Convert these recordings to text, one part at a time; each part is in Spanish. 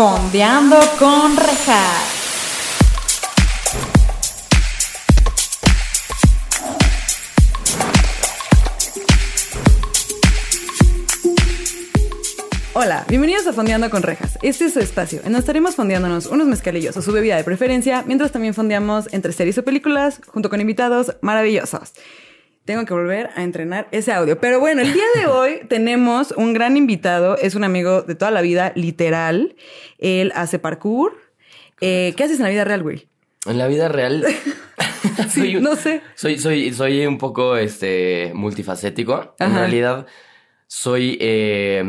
Fondeando con rejas. Hola, bienvenidos a Fondeando con Rejas. Este es su espacio, en donde estaremos fondeándonos unos mezcalillos o su bebida de preferencia, mientras también fondeamos entre series o películas, junto con invitados maravillosos. Tengo que volver a entrenar ese audio. Pero bueno, el día de hoy tenemos un gran invitado, es un amigo de toda la vida, literal. Él hace parkour. Eh, ¿Qué haces en la vida real, güey? En la vida real. Sí, soy un- no sé. Soy, soy, soy un poco este, multifacético. En realidad, soy, eh,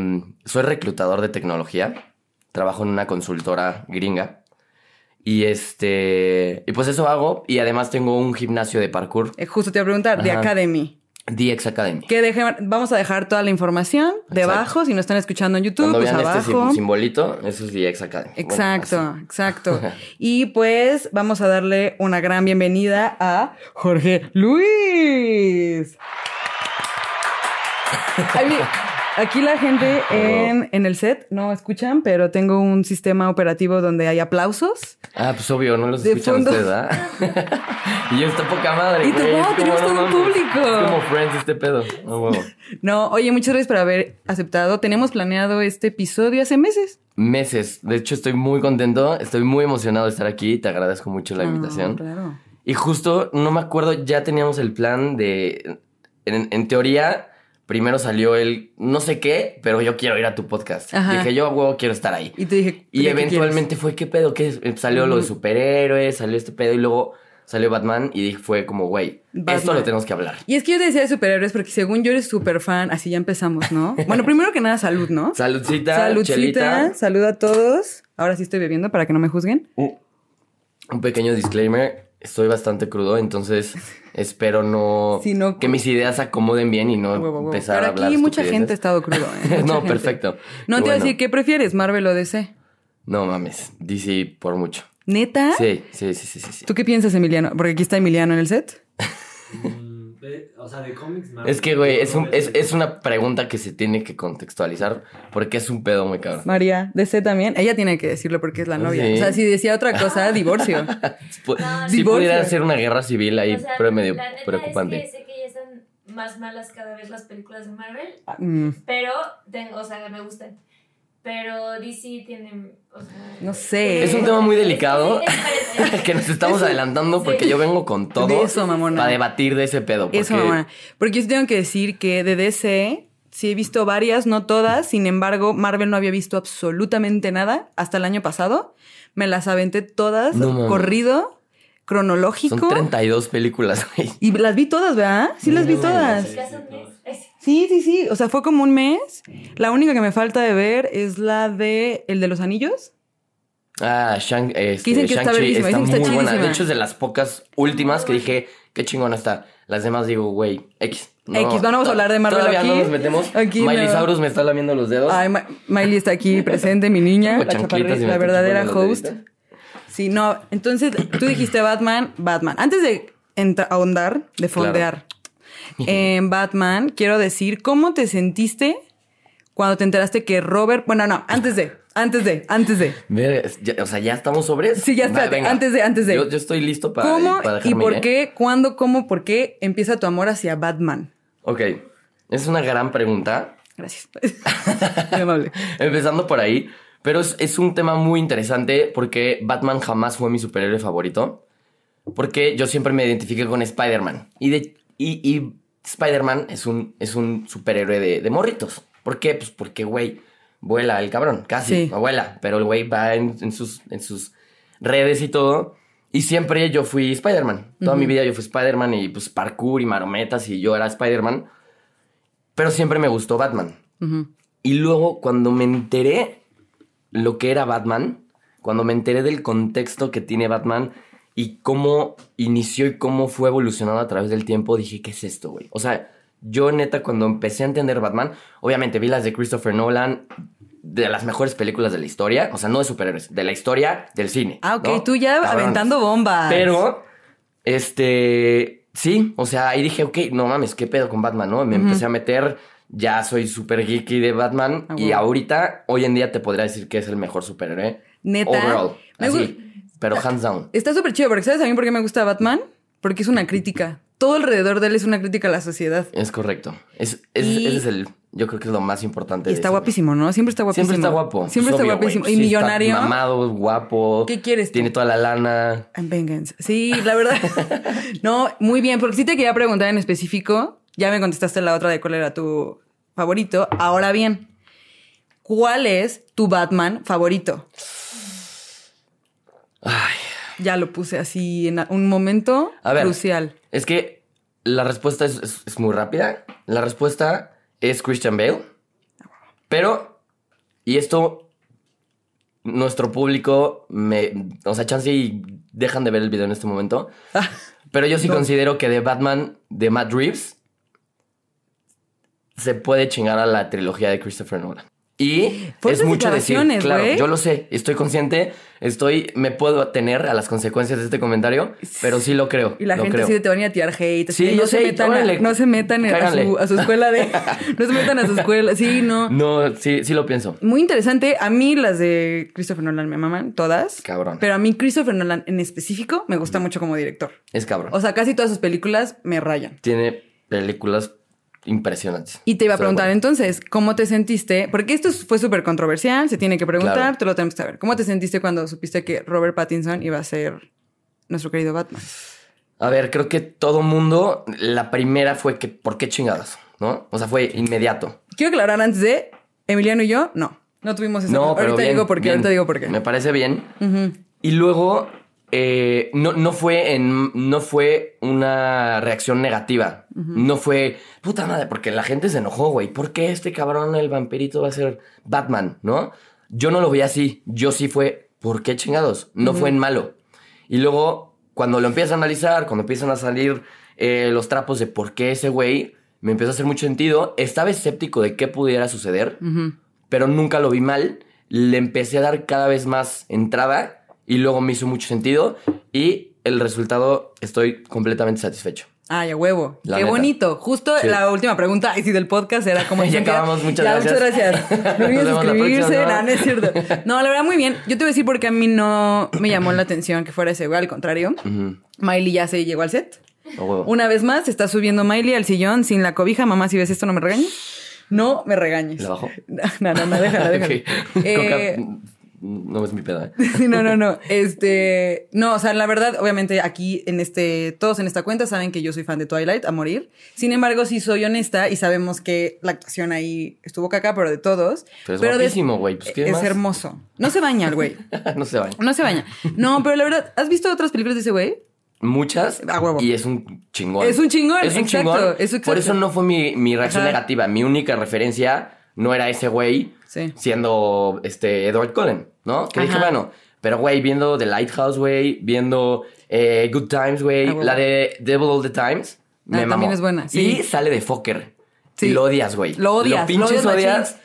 soy reclutador de tecnología. Trabajo en una consultora gringa. Y este. Y pues eso hago. Y además tengo un gimnasio de parkour, Eh, justo te iba a preguntar, de Ajá. Academy. DX Academy. Que deje- vamos a dejar toda la información debajo, si no están escuchando en YouTube, Cuando pues vean abajo. este sim- simbolito, eso es DX Academy. Bueno, Exacto, así. exacto. Y pues vamos a darle una gran bienvenida a Jorge Luis. Aquí la gente en, en el set no escuchan, pero tengo un sistema operativo donde hay aplausos. Ah, pues obvio, no los escuchan ustedes, ¿ah? y yo está poca madre. Y tú, güey, wow, tenemos no todo un público. Es como Friends este pedo. No huevo. No, oye, muchas gracias por haber aceptado. Tenemos planeado este episodio hace meses. meses. De hecho, estoy muy contento, estoy muy emocionado de estar aquí. Te agradezco mucho la Ah, invitación. claro. Y justo, no me acuerdo, ya teníamos el plan de. En, en teoría, primero salió el no sé qué, pero yo quiero ir a tu podcast. Ajá. Dije, yo huevo quiero estar ahí. Y te dije. Y ¿qué eventualmente fue, ¿qué pedo? ¿Qué Salió lo de Ujú. superhéroes, salió este pedo y luego salió Batman y dije, fue como, güey, esto lo tenemos que hablar. Y es que yo te decía de superhéroes porque según yo eres súper fan, así ya empezamos, ¿no? Bueno, primero que nada, salud, ¿no? Saludcita, Saludcita, chelita. salud a todos. Ahora sí estoy bebiendo para que no me juzguen. Un pequeño disclaimer, estoy bastante crudo, entonces espero no, Sí, no- que mis ideas se acomoden bien y no Huevo, huevo. empezar Pero a hablar aquí mucha gente ha estado crudo, ¿eh? No, gente. perfecto. No te voy a decir, ¿qué prefieres, Marvel o DC? No mames, DC por mucho. ¿Neta? Sí, sí, sí, sí, sí. sí. ¿Tú qué piensas, Emiliano? Porque aquí está Emiliano en el set. De- o sea, de cómics Marvel. Es que, güey, es, un- es, es una pregunta que se tiene que contextualizar porque es un pedo muy cabrón. María, DC también. Ella tiene que decirlo porque es la novia. Sí. O sea, si decía otra cosa, divorcio. No, si Divorcio. pudiera ser una guerra civil ahí, O sea, pero medio la neta preocupante. Es que sé que ya están más malas cada vez las películas de Marvel, Mm, pero, tengo, o sea, me gustan. Pero DC tiene, o sea... No sé. Es un tema muy delicado que sí, nos estamos Eso- adelantando sí. porque yo vengo con todo De eso, mamona. para debatir de ese pedo. Eso, porque- mamona. Porque yo sí tengo que decir que de DC sí he visto varias, no todas. Sin embargo, Marvel no había visto absolutamente nada hasta el año pasado. Me las aventé todas, No corrido, cronológico. Son 32 películas, güey. Y las vi todas, ¿verdad? Sí las vi No, todas. mes. Es- Sí, sí, sí. O sea, fue como un mes. La única que me falta de ver es la de El de los Anillos. Ah, Shang, este, Dicen que está Shang-Chi verguísima, está dicen que está muy buena. De chidísima. hecho, es de las pocas últimas que dije, qué chingona está. Las demás digo, güey, X. X, vamos a hablar de Marvel Todavía aquí. no nos metemos. Aquí Miley no. Cyrus me está lamiendo los dedos. Ay, Ma- Miley está aquí presente, mi niña, la, me la verdadera host. deditos. Sí, no. Entonces, tú dijiste Batman, Batman. Antes de ahondar, de fondear en Batman, quiero decir, ¿cómo te sentiste cuando te enteraste que Robert... Bueno, no, antes de, antes de, antes de. Ya- o sea, ya estamos sobre. Sí, ya espérate, antes de, antes de. Yo, yo estoy listo para, ¿Cómo para y por ¿eh? qué, cuándo, cómo, por qué empieza tu amor hacia Batman? Ok, es una gran pregunta. Gracias. Muy amable. Empezando por ahí. Pero es, es un tema muy interesante porque Batman jamás fue mi superhéroe favorito. Porque yo siempre me identifiqué con Spider-Man. Y, de, y, y Spider-Man es un, es un superhéroe de, de morritos. ¿Por qué? Pues porque, güey, vuela el cabrón. Casi, Sí. no vuela. Pero el güey va en, en sus, en sus redes y todo. Y siempre yo fui Spider-Man. Toda mi vida yo fui Spider-Man y pues parkour y marometas y yo era Spider-Man. Pero siempre me gustó Batman. Y luego cuando me enteré lo que era Batman, cuando me enteré del contexto que tiene Batman y cómo inició y cómo fue evolucionando a través del tiempo, dije, ¿qué es esto, güey? O sea, yo neta cuando empecé a entender Batman, obviamente vi las de Christopher Nolan, de las mejores películas de la historia, o sea, no de superhéroes, de la historia del cine. Ah, ok, ¿no? tú ya aventando bombas. Pero, este, sí, o sea, ahí dije, ok, no mames, ¿qué pedo con Batman, no? Me empecé a meter, ya soy súper geeky de Batman. Ah, y ahorita, hoy en día te podría decir que es el mejor superhéroe. Neta. Overall. Me Así. Pero hands down. Está súper chido, porque ¿sabes a mí por qué me gusta Batman? Porque es una crítica. Todo alrededor de él es una crítica a la sociedad. Es correcto. Es, es- Y- Ese es el. Yo creo que es lo más importante. Y está guapísimo, ¿no? Siempre está guapísimo. Siempre está guapo. Siempre Es está guapísimo. y está millonario. mamado, guapo. ¿Qué quieres tú? Tiene toda la lana. And vengeance. Sí, la verdad. no, muy bien, porque sí te quería preguntar en específico. Ya me contestaste la otra de cuál era tu favorito. Ahora bien, ¿cuál es tu Batman favorito? Ay. Ya lo puse así en un momento A ver. crucial. Es que la respuesta es, es- es muy rápida. La respuesta es Christian Bale. Pero, y esto, nuestro público, me, o sea, chance y dejan de ver el video en este momento. Pero yo sí No. considero que de Batman de Matt Reeves se puede chingar a la trilogía de Christopher Nolan. Y Fuertes es mucho decir, claro, yo lo sé, estoy consciente, estoy, me puedo atener a las consecuencias de este comentario, pero sí lo creo. Y la gente creo. de te van a tirar hate. Sí, yo no, se sé, metan a, no se metan a su, a su escuela de... no se metan a su escuela. Sí, no. No, sí, sí lo pienso. Muy interesante. A mí las de Christopher Nolan me maman, todas. Cabrón. Pero a mí Christopher Nolan en específico me gusta mucho como director. Es cabrón. O sea, casi todas sus películas me rayan. Tiene películas impresionantes. Y te iba a preguntar entonces, ¿cómo te sentiste? Porque esto fue súper controversial, se tiene que preguntar, Claro. te lo tenemos que saber. ¿Cómo te sentiste cuando supiste que Robert Pattinson iba a ser nuestro querido Batman? A ver, creo que todo mundo, la primera fue que, ¿por qué chingadas? ¿No? O sea, fue inmediato. Quiero aclarar antes de Emiliano y yo, no, no tuvimos esa. No, pero ahorita bien, digo por qué, bien. ahorita digo por qué. Me parece bien. Y luego, eh, no, no, fue en, no fue una reacción negativa. No fue, puta madre, porque la gente se enojó, güey. ¿Por qué este cabrón, el vampirito, va a ser Batman? ¿No? Yo no lo vi así. Yo sí fue, ¿por qué chingados? No fue en malo. Y luego, cuando lo empiezas a analizar, cuando empiezan a salir eh, los trapos de por qué ese güey, me empezó a hacer mucho sentido. Estaba escéptico de qué pudiera suceder pero nunca lo vi mal. Le empecé a dar cada vez más entrada y luego me hizo mucho sentido y el resultado estoy completamente satisfecho. Ay, a huevo. La Qué neta. bonito. Justo Sí. la última pregunta ay, sí, del podcast era como... Ya acabamos, muchas Ya, gracias. Muchas gracias. No vemos la suscribirse. próxima. No, no es cierto. No, la verdad, muy bien. Yo te voy a decir porque a mí no me llamó la atención que fuera ese güey. Al contrario. Miley ya se llegó al set. A huevo. Una vez más, está subiendo Miley al sillón sin la cobija. Mamá, si ves esto, no me regañes. No me regañes. ¿La bajó? No, no, no, déjala, déjala. Ok. Eh, no es mi pedo, ¿eh? Sí, no, no, no. Este, no, o sea, la verdad, obviamente aquí en este, todos en esta cuenta saben que yo soy fan de Twilight a morir. Sin embargo, sí soy honesta y sabemos que la actuación ahí estuvo caca, pero de todos. Pero es de- guapísimo, güey. Pues, ¿qué es más? hermoso. No se baña el güey. no se vayan. No se baña. No, pero la verdad, ¿has visto otras películas de ese güey? Muchas. Huevo. Y es un chingón. Es un chingón, Es un exacto, chingón. es. Por eso no fue mi, mi reacción Ajá. negativa. Mi única referencia no era ese güey Sí. siendo este Edward Cullen, ¿no? Que dije, bueno, pero güey, viendo The Lighthouse, güey, viendo eh, Good Times, güey, Ah, la de Devil All the Times, me Ah, mamó. también es buena, sí. Y sale de Fokker. Sí. Y lo odias, güey. Lo odias, Lo pinches lo odias.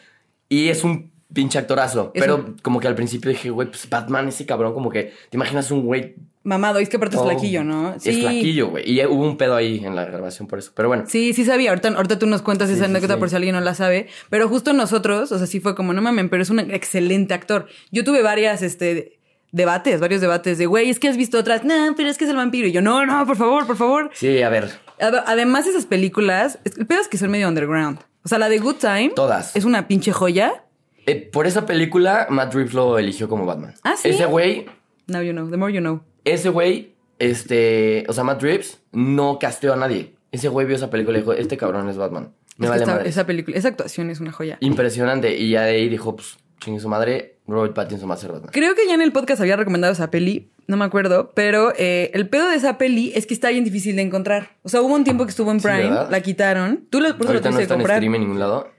Y es un pinche actorazo. Es pero un- como que al principio dije, güey, pues Batman, ese cabrón, como que te imaginas un güey Mamado, es que aparte es todo- flaquillo, ¿no? Es flaquillo, güey. Y hubo un pedo ahí en la grabación por eso. Pero bueno. Sí, sí sabía. Ahorita, ahorita tú nos cuentas esa sí, anécdota sí. por si alguien no la sabe. Pero justo nosotros, o sea, sí fue como, no mamen, pero es un excelente actor. Yo tuve varias, este, debates, varios debates de, güey, es que has visto otras, no, pero es que es el vampiro. Y yo, no, no, por favor, por favor. Sí, a ver. Ade- Además, esas películas, el pedo es que son medio underground. O sea, la de Good Time. Todas. Es una pinche joya. Eh, por esa película, Matt Reeves lo eligió como Batman. ¿Ah, sí? Ese güey, Now you know, the more you know. Ese güey, este, o sea, Matt Reeves no casteó a nadie. Ese güey vio esa película y dijo, este cabrón es Batman. Me Es vale esta- madre. esa película, esa actuación es una joya. Impresionante. Y ya de ahí dijo, pues, chingue su madre, Robert Pattinson va a ser Batman. Creo que ya en el podcast había recomendado esa peli, no me acuerdo, pero eh, el pedo de esa peli es que está bien difícil de encontrar. O sea, hubo un tiempo que estuvo en Prime, la quitaron. Tú lo, por eso lo no tuviste está que en comprar. stream en ningún lado.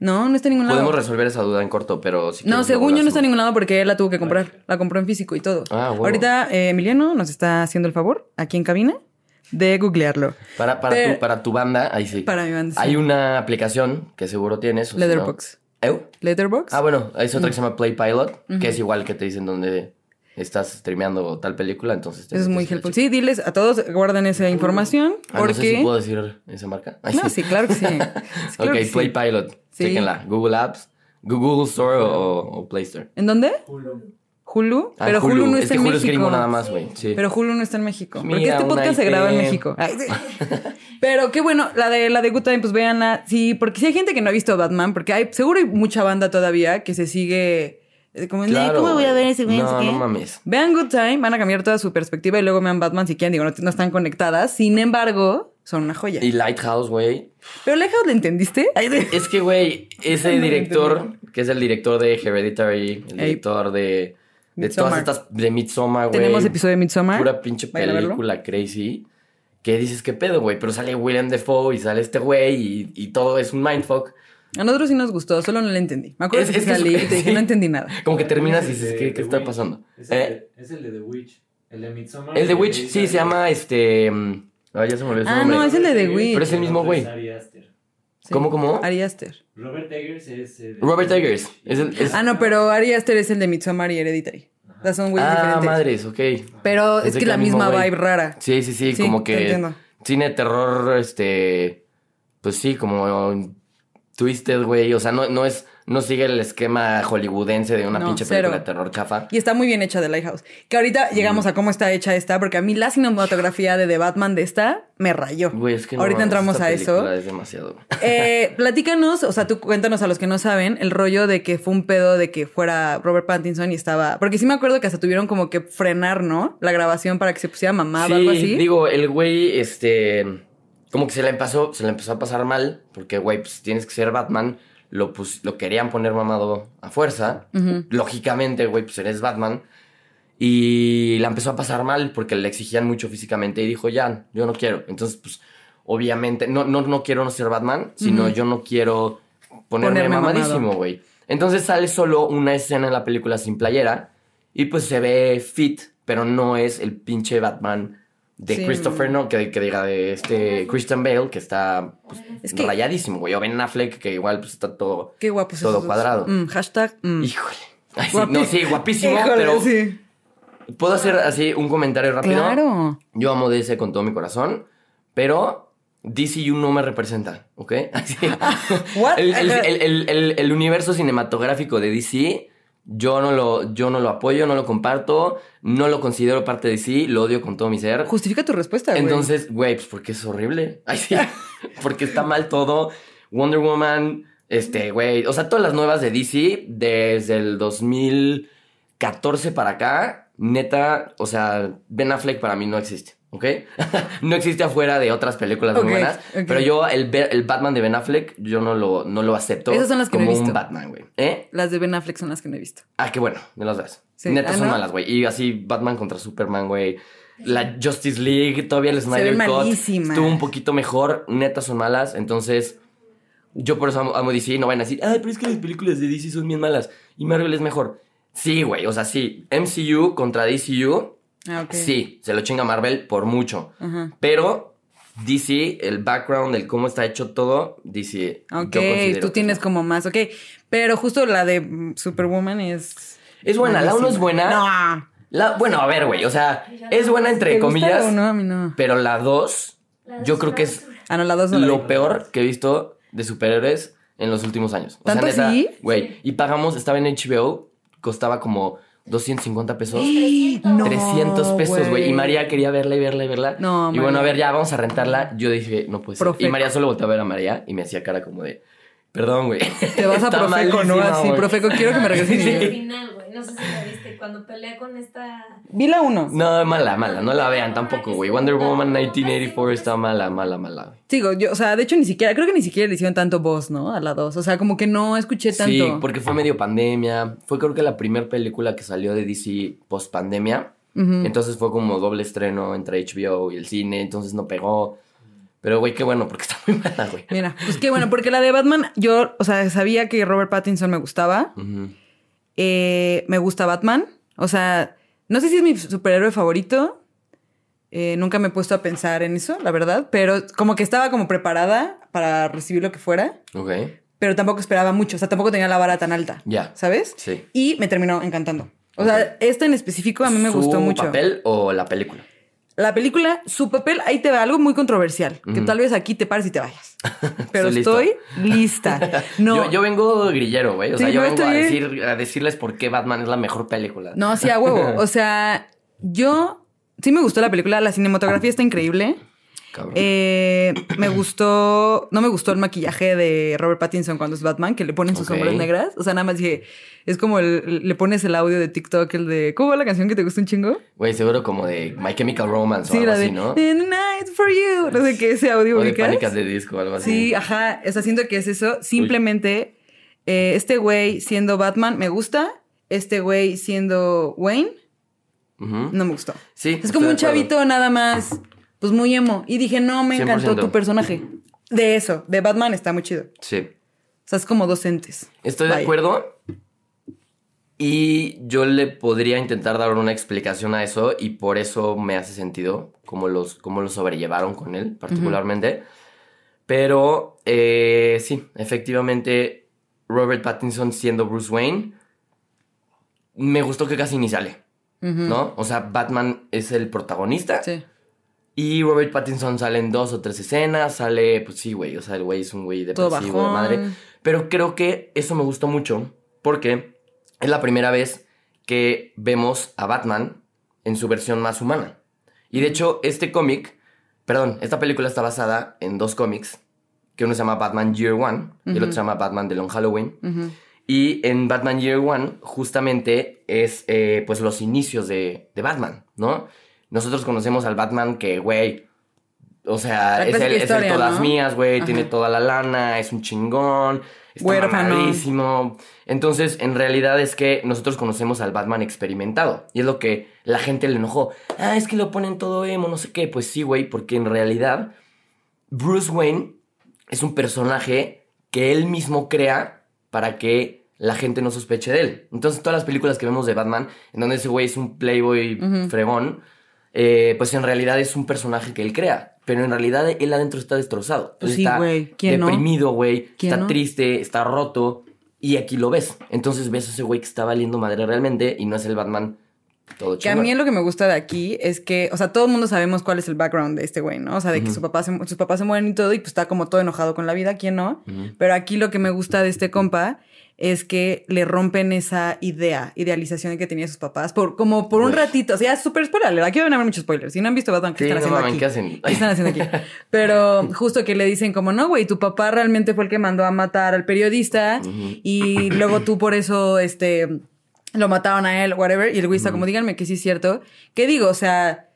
No, no está en ningún lado. Podemos resolver esa duda en corto, pero si No, según yo no está en ningún lado porque él la tuvo que comprar. La compró en físico y todo. Ah, huevo. Ahorita eh, Emiliano nos está haciendo el favor, aquí en cabina, de googlearlo. Para, para, Pero- tu, para tu banda, ahí sí. Para mi banda, sí. Hay una aplicación que seguro tienes. o si no- Letterboxd. ¿Eu? Letterbox. Ah, bueno, hay Mm. otra que se llama Play Pilot, que es igual que te dicen dónde estás streameando tal película, entonces... te es muy helpful. Sí, diles a todos, guarden esa información. Ah, porque... no sé si puedo decir esa marca. Ay, No, sí, claro que sí. Sí, claro ok, que sí. Play Pilot. Sí. Chéquenla. Google Apps, Google Store o, o Play Store. ¿En dónde? Hulu. Hulu. Ah, pero Hulu, no es está que en Hulu es México. gringo nada más, güey. Sí. Pero Hulu no está en México. porque este podcast se graba en México. Ay, sí. Pero qué bueno, la de la de Good Time, pues véanla. Sí, porque si hay gente que no ha visto Batman, porque hay, seguro hay mucha banda todavía que se sigue eh, como Claro, ¿cómo voy a ver ese güey? No, sé qué?". no mames. Vean Good Time, van a cambiar toda su perspectiva y luego vean Batman si quieren. Digo, no, no están conectadas. Sin embargo, son una joya. Y Lighthouse, güey. Pero Lighthouse, ¿le entendiste? Es que, güey, ese No lo director, que es el director de Hereditary, el Ey. director de, de todas estas, de Midsommar, güey. Tenemos episodio de Midsommar. Pura pinche película crazy. Que dices, ¿qué pedo, güey? Pero sale William Defoe y sale este güey y, y todo es un mindfuck. A nosotros sí nos gustó, solo no le entendí. Me acuerdo Es- que es que es- salí y te dije, sí. no entendí nada. Como que terminas y dices, ¿qué, qué está Witch. pasando? Es el, ¿Eh? de, es el de The Witch. El de Midsommar. El de Witch, sí, se llama este. Ay, ya se me olvidó su Ah, nombre. no, es el de The Witch. Pero es el mismo güey. Ari Aster. Sí. ¿Cómo, cómo? Ari Aster. Robert Eggers es el. Robert Eggers. Es el, es- Ah, no, pero Ari Aster es el de Midsommar y Hereditary. O sea, son güeyes ah, diferentes. madres, ok. Pero Pensé es que que la era el mismo misma güey. vibe rara. Sí, sí, sí, Sí, como te que entiendo. cine de terror, este, pues sí, como twisted, güey, o sea, no, no es, no sigue el esquema hollywoodense de una No, pinche cero. película de terror chafa. Y está muy bien hecha de Lighthouse. Que ahorita llegamos a cómo está hecha esta, porque a mí la cinematografía de The Batman de esta me rayó. Güey, es que no, ahorita entramos a eso. Es demasiado. Eh, platícanos, o sea, tú cuéntanos a los que no saben, el rollo de que fue un pedo de que fuera Robert Pattinson y estaba. Porque sí me acuerdo que hasta tuvieron como que frenar, ¿no? La grabación para que se pusiera mamado o algo así. digo, el güey, este, como que se le empezó, se le empezó a pasar mal, porque, güey, pues tienes que ser Batman, lo, pus- lo querían poner mamado a fuerza, lógicamente, güey, pues eres Batman, y la empezó a pasar mal porque le exigían mucho físicamente y dijo, ya, yo no quiero. Entonces, pues, obviamente, no, no, no quiero no ser Batman, sino yo no quiero ponerme, mamadísimo, güey. Entonces sale solo una escena en la película sin playera y pues se ve fit, pero no es el pinche Batman de Sí. Christopher, no, que, que diga de este Christian Bale, que está pues, Es que- rayadísimo, güey. O Ben Affleck, que igual pues está todo, Qué guapos todo esos cuadrado. Mm, hashtag. mm. Híjole. Ay, sí, Guapi- no, sí, guapísimo, Híjole, pero sí. puedo hacer así un comentario rápido. Claro. Yo amo DC con todo mi corazón, pero DCU no me representa, ¿ok? Así. What? El- el- el- el universo cinematográfico de DC, yo no, lo, yo no lo apoyo, no lo comparto, no lo considero parte de DC, lo odio con todo mi ser. Justifica tu respuesta, güey. Entonces, güey, pues porque es horrible. Ay, sí. porque está mal todo. Wonder Woman, este, güey. O sea, todas las nuevas de DC, desde el 2014 para acá, neta, o sea, Ben Affleck para mí no existe, ¿ok? no existe afuera de otras películas muy buenas. Pero yo, el, el Batman de Ben Affleck, yo no lo, no lo acepto Esas son las que no he como un visto. Batman, güey. ¿Eh? Las de Ben Affleck son las que no he visto. Ah, qué bueno, me las das. Sí. Neta Ah, son ¿no? malas, güey. Y así Batman contra Superman, güey. La Justice League, todavía el Snyder Cut estuvo un poquito mejor. Neta son malas. Entonces, yo por eso amo, amo DC. No van a decir, ay, pero es que las películas de DC son bien malas. Y Marvel es mejor. Sí, güey. O sea, sí. MCU contra DCU. Ah, ok. Sí, se lo chinga Marvel por mucho. Pero DC, el background, el cómo está hecho todo, DC. Ok, tú tienes es como más, ok. Pero justo la de Superwoman es. Es buena, la uno es buena. No. La, bueno, a ver, güey, o sea, es buena entre ¿Te gusta comillas, o no? A mí no. pero la 2, La yo creo que es. Ah, no, la dos no la lo peor que he visto de superhéroes en los últimos años. O ¿Tanto sea, así? neta, güey, y pagamos, estaba en HBO, costaba como 250 pesos. No, 300 pesos, güey. Y María quería verla y verla y verla. No, Y bueno, a ver, ya vamos a rentarla. Yo dije, no puede ser. Profeco. Y María solo volteó a ver a María y me hacía cara como de, perdón, güey. Te vas a Profeco, ¿no? Así, güey. Profeco, quiero que me regresen. Sí. El final, güey. No sé si la viste. Cuando pelea con esta. Vi la uno. No, mala, mala. No la vean tampoco, güey. Wonder Woman 1984 está mala, mala, mala, güey. Sigo, yo, o sea, de hecho ni siquiera, creo que ni siquiera le hicieron tanto voz, ¿no? A la dos. O sea, como que no escuché tanto. Sí, porque fue medio pandemia. Fue creo que la primera película que salió de DC post pandemia. Entonces fue como doble estreno entre HBO y el cine. Entonces no pegó. Pero, güey, qué bueno, porque está muy mala, güey. Mira, pues qué bueno, porque la de Batman, yo, o sea, sabía que Robert Pattinson me gustaba. Eh, me gusta Batman. O sea, no sé si es mi superhéroe favorito. Eh, nunca me he puesto a pensar en eso, la verdad. Pero como que estaba como preparada para recibir lo que fuera. Ok. Pero tampoco esperaba mucho. O sea, tampoco tenía la vara tan alta. Ya. ¿Sabes? Sí. Y me terminó encantando. O sea, esta en específico a mí me ¿Su gustó mucho. papel o la película? La película, su papel, ahí te va algo muy controversial, que tal vez aquí te pares y te vayas. Pero Estoy lista. No, Yo, yo vengo grillero, güey. O sea, yo vengo a, estoy decir, a decirles por qué Batman es la mejor película. no, sí, a huevo. O sea, yo sí me gustó la película, la cinematografía está increíble. Eh, me gustó, no me gustó el maquillaje de Robert Pattinson cuando es Batman, que le ponen sus Ok. sombras negras. O sea, nada más dije, es como el- le pones el audio de TikTok, el de, ¿cómo va la canción que te gusta un chingo? Güey, seguro como de My Chemical Romance o Sí, algo la de así, ¿no? "In the Night for You. No sé qué, ese audio O de pánicas de disco o algo así. Sí, ajá. O sea, siento que es eso. Simplemente, eh, este güey siendo Batman me gusta. Este güey siendo Wayne no me gustó. Sí. Es como un chavito nada más, pues muy emo. Y dije, no, me encantó 100%. tu personaje. De eso, de Batman está muy chido. Sí. O sea, es como docentes. Estoy de acuerdo. Y yo le podría intentar dar una explicación a eso y por eso me hace sentido cómo los, cómo lo sobrellevaron con él particularmente. Pero eh, sí, efectivamente, Robert Pattinson siendo Bruce Wayne, me gustó que casi ni sale. ¿no? O sea, Batman es el protagonista Sí. Y Robert Pattinson sale en dos o tres escenas, sale, pues sí, güey, o sea, el güey es un güey depresivo de madre. Pero creo que eso me gustó mucho porque es la primera vez que vemos a Batman en su versión más humana. Y de hecho, este cómic, perdón, esta película está basada en dos cómics, que uno se llama Batman Year One y el otro se llama Batman The Long Halloween. Y en Batman Year One, justamente es eh, pues los inicios de, de Batman, ¿no?Nosotros conocemos al Batman que, güey, o sea, es el, clásica es el historia, todas ¿no? mías, güey, tiene toda la lana, es un chingón, está mamadísimo. Entonces, en realidad es que nosotros conocemos al Batman experimentado. Y es lo que la gente le enojó. Ah, es que lo ponen todo emo, no sé qué. Pues sí, güey, porque en realidad Bruce Wayne es un personaje que él mismo crea para que la gente no sospeche de él. Entonces, todas las películas que vemos de Batman, en donde ese güey es un playboy Ujú. fregón, eh, pues en realidad es un personaje que él crea. Pero en realidad él adentro está destrozado. Pues sí, está deprimido, güey. ¿Quién Está no? triste, está roto. Y aquí lo ves. Entonces ves a ese güey que está valiendo madre realmente y no es el Batman todo Que a mí lo que me gusta de aquí es que, o sea, todo el mundo sabemos cuál es el background de este güey, ¿no? O sea, de que su papá se, sus papás se mueren y todo, y pues está como todo enojado con la vida, ¿quién no? Pero aquí lo que me gusta de este compa es que le rompen esa idea, idealización que tenía sus papás, por, como por un ratito. O sea, es súper spoiler. Aquí van a haber muchos spoilers. Si no han visto Batman, ¿qué Sí, están no haciendo aquí? ¿qué hacen? ¿Qué están haciendo aquí? Pero justo que le dicen como, no, güey, tu papá realmente fue el que mandó a matar al periodista y luego tú por eso, este, lo mataron a él, whatever. Y el güey está como, díganme que sí es cierto. ¿Qué digo? O sea,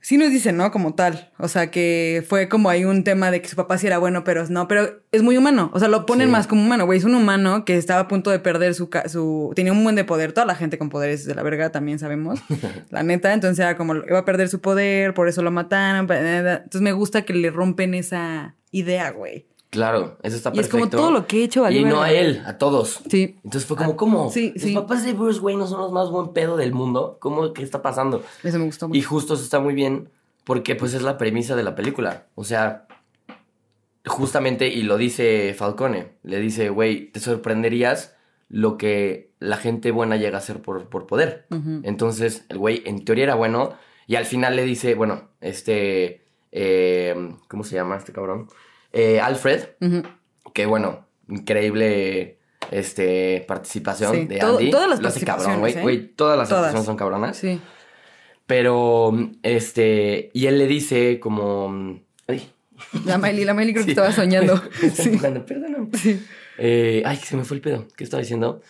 sí nos dicen, ¿no? Como tal. O sea, que fue como hay un tema de que su papá sí era bueno, pero no. Pero es muy humano. O sea, lo ponen Sí. más como humano, güey. Es un humano que estaba a punto de perder su, su... Tenía un buen de poder. Toda la gente con poderes de la verga también sabemos. la neta. Entonces era como, iba a perder su poder, por eso lo mataron. Entonces me gusta que le rompen esa idea, güey. Claro, eso está Y es perfecto. como todo lo que he hecho. valió Y no a él, a todos. Sí. Entonces fue como, ¿cómo? sí, Los sí. papás de Bruce Wayne no son los más buen pedo del mundo. ¿Cómo? ¿Qué está pasando? Eso me gustó mucho. Y justo eso está muy bien porque pues es la premisa de la película. O sea, justamente, y lo dice Falcone, le dice, güey, te sorprenderías lo que la gente buena llega a hacer por, por poder. Entonces, el güey en teoría era bueno y al final le dice, bueno, este, eh, ¿cómo se llama este cabrón? Eh, Alfred, que bueno, increíble este participación Sí, de todo- Andy. todas las Lo hace cabrón, participaciones, güey. ¿eh? Todas las Todas. actuaciones son cabronas. Sí. Pero, este, y él le dice como, ay, La Miley, la Miley creo que estaba soñando. Sí. perdóname. Sí. Eh, ay, se me fue el pedo. ¿Qué estaba diciendo?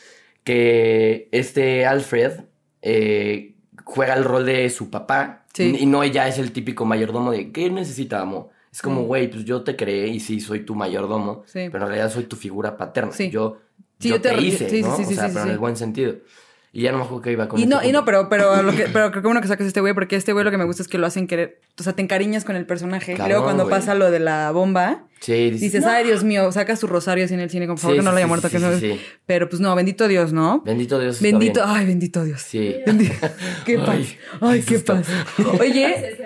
Que este Alfred eh, juega el rol de su papá. Sí. Y no ella es el típico mayordomo de ¿qué necesitamos? Es como, Mm. güey, pues yo te creé y sí, soy tu mayordomo. Sí. Pero en realidad soy tu figura paterna. Sí. Yo, yo, yo te te, hice, sí, sí, ¿no? sí, sí, o sea, pero en el buen sentido. Y ya no me acuerdo que iba con Y este no, y no, pero, pero, lo que, pero creo que bueno que sacas este güey, porque este güey lo que me gusta es que lo hacen querer. O sea, te encariñas con el personaje. y Cabrón, luego cuando pasa lo de la bomba, Sí, dices, dices, "No". ay, Dios mío, sacas tu rosario así en el cine, por favor Sí, que no sí, lo haya muerto. que no... sí. Pero pues no, bendito Dios, ¿no? Bendito Dios. Bendito, ay, bendito Dios. Sí. Qué paz. Ay, Ay, qué paz. Oye,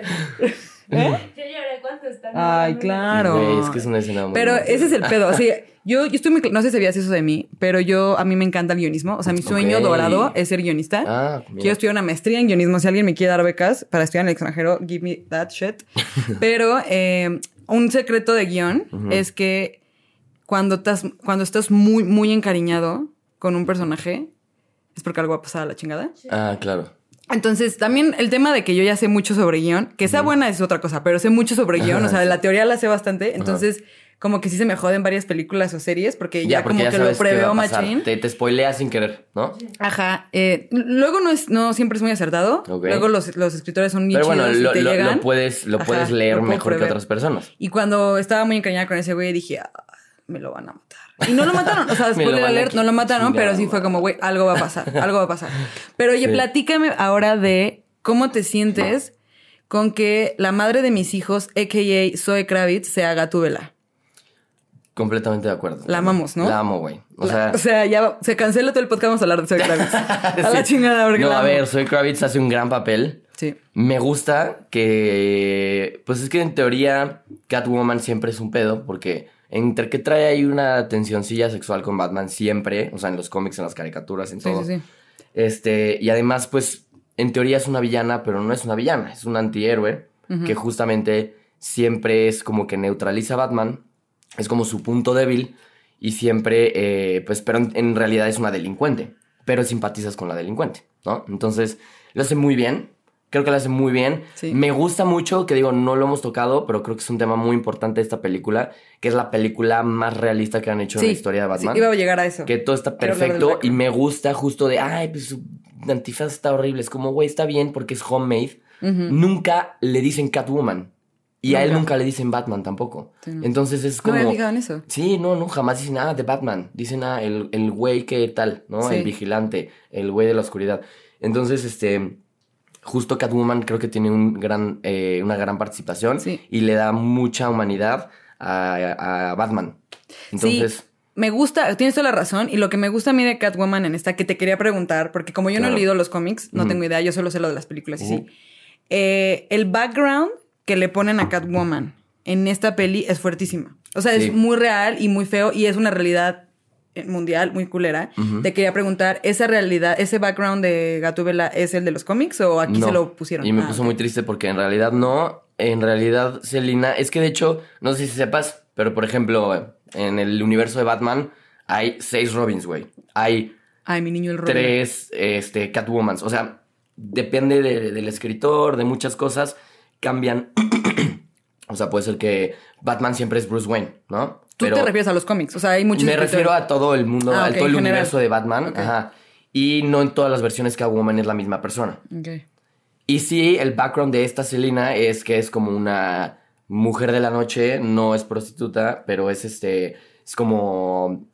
¿eh? Yo lloré cuando están. Ay, claro. Es que es una escena muy Pero ese es el pedo. Así, Yo, yo estoy muy... No sé si sabías eso de mí, pero yo... A mí me encanta el guionismo. O sea, mi sueño dorado es ser guionista. Ah, mira. Quiero estudiar una maestría en guionismo. Si alguien me quiere dar becas para estudiar en el extranjero, give me that shit. Pero eh, un secreto de guion es que cuando estás, cuando estás muy, muy encariñado con un personaje, es porque algo va a pasar a la chingada. Ah, claro. Entonces, también el tema de que yo ya sé mucho sobre guion, que sea buena es otra cosa, pero sé mucho sobre guion, o sea, la teoría la sé bastante, entonces como que sí se me joden varias películas o series porque ya, como que lo preveo machín. Te, te spoileas sin querer, ¿no? Ajá. eh, luego no es, no siempre es muy acertado. Luego los, los escritores son bien Pero bueno, lo, te lo- lo llegan. puedes, lo Ajá, puedes leer lo mejor que otras personas. Y cuando estaba muy encariñada con ese güey, dije, "Ah, me lo van a matar. Y no lo mataron. O sea, spoiler alert, no lo mataron, pero sí fue como, güey, algo va a pasar, algo va a pasar. Pero oye, Sí. platícame ahora de cómo te sientes con que la madre de mis hijos, a.k.a. Zoe Kravitz, se haga tu vela. Completamente de acuerdo. La amamos, ¿no? La amo, güey. O La- sea, o sea, ya se cancela todo el podcast, vamos a hablar de Zoe Kravitz. A la chingada, porque No, la a ver, Soy Kravitz hace un gran papel. Sí. Me gusta que. Pues es que en teoría, Catwoman siempre es un pedo, porque entre que trae ahí una tensioncilla sexual con Batman siempre, o sea, en los cómics, en las caricaturas, en Sí, todo. sí, sí. Este, y además, pues, en teoría es una villana, pero no es una villana, es un antihéroe que justamente siempre es como que neutraliza a Batman, es como su punto débil y siempre, eh, pues, pero en, en realidad es una delincuente, pero simpatizas con la delincuente, ¿no? Entonces, lo hace muy bien. Creo que lo hace muy bien. Sí. Me gusta mucho, que digo, no lo hemos tocado, pero creo que es un tema muy importante de esta película, que es la película más realista que han hecho en la historia de Batman Sí, iba a llegar a eso. que todo está perfecto y me gusta justo de, ay, pues su antifaz está horrible. Es como, güey, está bien porque es homemade. Nunca le dicen Catwoman. Y a él Nunca. le dicen Batman tampoco. Sí, no. Entonces es No como... me había fijado en eso. Sí, no, no, jamás dicen nada de Batman. Dicen ah, el, el güey que tal, ¿no? El vigilante, el güey de la oscuridad. Entonces, este, justo Catwoman creo que tiene un gran, eh, una gran participación Sí. y le da mucha humanidad a, a Batman. Entonces, sí, me gusta, tienes toda la razón. Y lo que me gusta a mí de Catwoman en esta, que te quería preguntar, porque como yo no he leído los cómics, no tengo idea, yo solo sé lo de las películas y sí. Eh, el background que le ponen a Catwoman en esta peli es fuertísima. O sea, Sí. es muy real y muy feo y es una realidad mundial muy culera. Ujú. Te quería preguntar, ¿esa realidad, ese background de Gatúbela es el de los cómics o aquí No. se lo pusieron? Y me Ah, puso muy triste porque en realidad no. En realidad, Selina, es que de hecho, no sé si sepas, pero por ejemplo, en el universo de Batman hay seis Robins, güey. Hay Ay, mi niño el Robin. tres este, Catwomans. O sea, depende de- del escritor, de muchas cosas, cambian. o sea, puede ser que Batman siempre es Bruce Wayne, ¿no? Tú te refieres a los cómics, o sea, hay muchos Me refiero a todo el mundo, Ah, a todo el general. universo de Batman. Ajá. Y no en todas las versiones Catwoman es la misma persona. Ok. Y sí, el background de esta Selina es que es como una mujer de la noche, no es prostituta, pero es este, es como